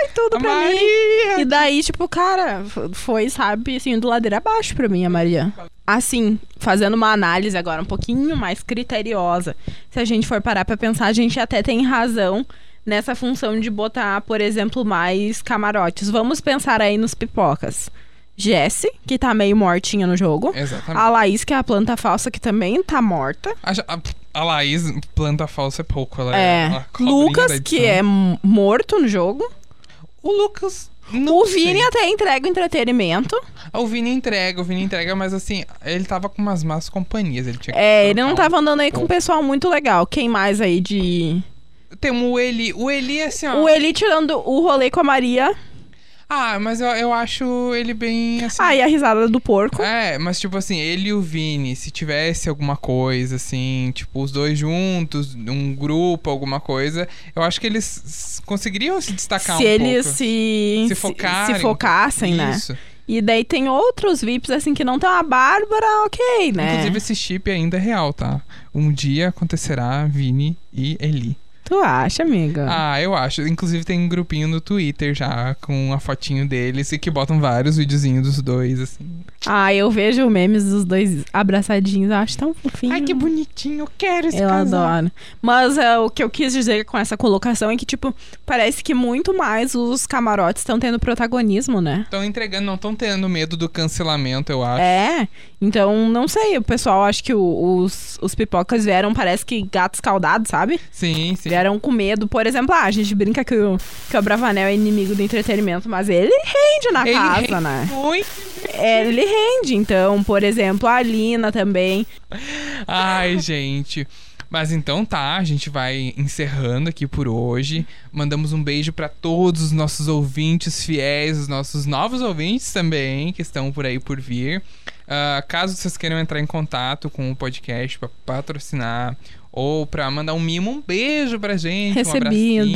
Speaker 2: ai, tudo
Speaker 3: A
Speaker 2: pra mim.
Speaker 3: Maria!
Speaker 2: E daí, tipo, cara, foi, sabe, assim, do ladeira abaixo pra mim, a Maria. Assim, fazendo uma análise agora um pouquinho mais criteriosa. Se a gente for parar pra pensar, a gente até tem razão nessa função de botar, por exemplo, mais camarotes. Vamos pensar aí nos pipocas. Jessie, que tá meio mortinha no jogo.
Speaker 3: Exatamente.
Speaker 2: A Laís, que é a planta falsa, que também tá morta.
Speaker 3: A, a, a Laís, planta falsa é pouco. Ela
Speaker 2: É.
Speaker 3: da
Speaker 2: Lucas, que é morto no jogo.
Speaker 3: O Lucas. Não
Speaker 2: o
Speaker 3: sei.
Speaker 2: Vini até entrega o entretenimento.
Speaker 3: Ah, O Vini entrega, o Vini entrega, mas assim, ele tava com umas más companhias. Ele tinha
Speaker 2: É, ele não tava andando aí com um pessoal muito legal. Quem mais aí de.
Speaker 3: Tem o Eli. O Eli, assim, ó.
Speaker 2: O Eli tirando o rolê com a Maria.
Speaker 3: Ah, mas eu, eu acho ele bem assim.
Speaker 2: Ah, e a risada do porco.
Speaker 3: É, mas tipo assim, ele e o Vini, se tivesse alguma coisa, assim, tipo, os dois juntos, um grupo, alguma coisa, eu acho que eles conseguiriam se destacar
Speaker 2: se
Speaker 3: um
Speaker 2: eles
Speaker 3: pouco.
Speaker 2: se,
Speaker 3: Se focarem.
Speaker 2: se focassem, né?
Speaker 3: Isso.
Speaker 2: E daí tem outros VIPs, assim, que não tem a Bárbara, ok, né?
Speaker 3: Inclusive, esse chip ainda é real, tá? Um dia acontecerá Vini e Eli.
Speaker 2: Tu acha, amiga?
Speaker 3: Ah, eu acho. Inclusive tem um grupinho no Twitter já com a fotinho deles e que botam vários videozinhos dos dois, assim.
Speaker 2: Ah, eu vejo memes dos dois abraçadinhos, eu acho tão fofinho.
Speaker 3: Ai, que bonitinho, eu quero esse
Speaker 2: Eu
Speaker 3: casal.
Speaker 2: adoro. Mas é, o que eu quis dizer com essa colocação é que, tipo, parece que muito mais os camarotes estão tendo protagonismo, né?
Speaker 3: Estão entregando, não estão tendo medo do cancelamento, eu acho.
Speaker 2: É, então não sei, o pessoal acha que o- os, os pipocas vieram, parece que gatos caldados, sabe?
Speaker 3: Sim, sim.
Speaker 2: Vieram com medo. Por exemplo, ah, a gente brinca que o, que o Bravanel é inimigo do entretenimento, mas ele rende na
Speaker 3: Ele
Speaker 2: casa,
Speaker 3: rende
Speaker 2: né?
Speaker 3: Muito.
Speaker 2: É, ele rende, então, por exemplo, a Lina também.
Speaker 3: Ai, gente. Mas então tá, a gente vai encerrando aqui por hoje. Mandamos um beijo pra todos os nossos ouvintes fiéis, os nossos novos ouvintes também, que estão por aí por vir. Ah, caso vocês queiram entrar em contato com o podcast pra patrocinar ou pra mandar um mimo, um beijo pra gente, um
Speaker 2: Recebidos.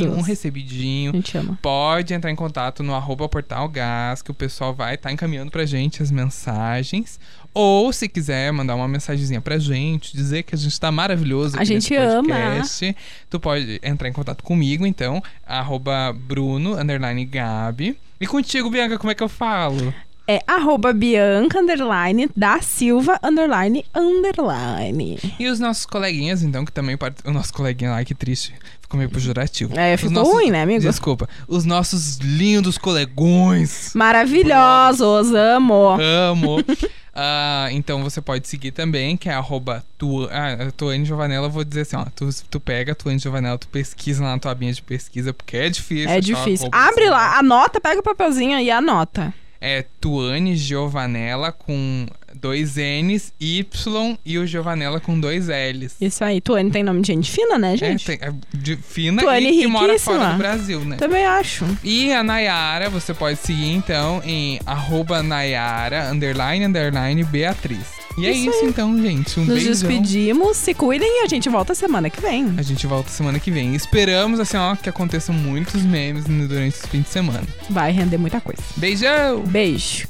Speaker 3: abracinho, um recebidinho.
Speaker 2: A gente ama.
Speaker 3: Pode entrar em contato no arroba portal gás, que o pessoal vai estar encaminhando pra gente as mensagens. Ou se quiser mandar uma mensagenzinha pra gente, dizer que a gente tá maravilhoso
Speaker 2: A gente
Speaker 3: nesse
Speaker 2: ama.
Speaker 3: podcast, tu pode entrar em contato comigo, então, arroba Bruno, underline Gabi. E contigo, Bianca, como é que eu falo?
Speaker 2: É arroba Bianca, underline, da Silva, underline, underline.
Speaker 3: E os nossos coleguinhas, então, que também... part- O nosso coleguinha, ai que triste, ficou meio pejorativo.
Speaker 2: É, ficou
Speaker 3: nossos-
Speaker 2: ruim, né, amigo?
Speaker 3: Desculpa. Os nossos lindos colegões...
Speaker 2: Maravilhosos, amo.
Speaker 3: Amo. (laughs) Ah, então você pode seguir também, que é arroba tu, ah, Tuane Giovanella, eu vou dizer assim, ó, tu, tu pega a Tuane Giovanella, tu pesquisa lá na tua abinha de pesquisa, porque é difícil.
Speaker 2: É
Speaker 3: achar
Speaker 2: difícil. Abre
Speaker 3: assim.
Speaker 2: lá, anota, pega o papelzinho e anota.
Speaker 3: É Tuane Giovanella com dois N's, Y e o Giovanella com dois L's.
Speaker 2: Isso aí. Tuane tem nome de gente fina, né,
Speaker 3: É,
Speaker 2: gente?
Speaker 3: tem- é de fina
Speaker 2: Tuane
Speaker 3: e que mora fora do Brasil, né?
Speaker 2: Também acho.
Speaker 3: E a Nayara, você pode seguir então em arroba Nayara, underline, underline, Beatriz. E é
Speaker 2: Isso
Speaker 3: isso então, gente. Um
Speaker 2: Nos
Speaker 3: beijão.
Speaker 2: despedimos, se cuidem e a gente volta semana que vem.
Speaker 3: A gente volta semana que vem. Esperamos, assim, ó, que aconteçam muitos memes durante esse fim de semana.
Speaker 2: Vai render muita coisa.
Speaker 3: Beijão!
Speaker 2: Beijo.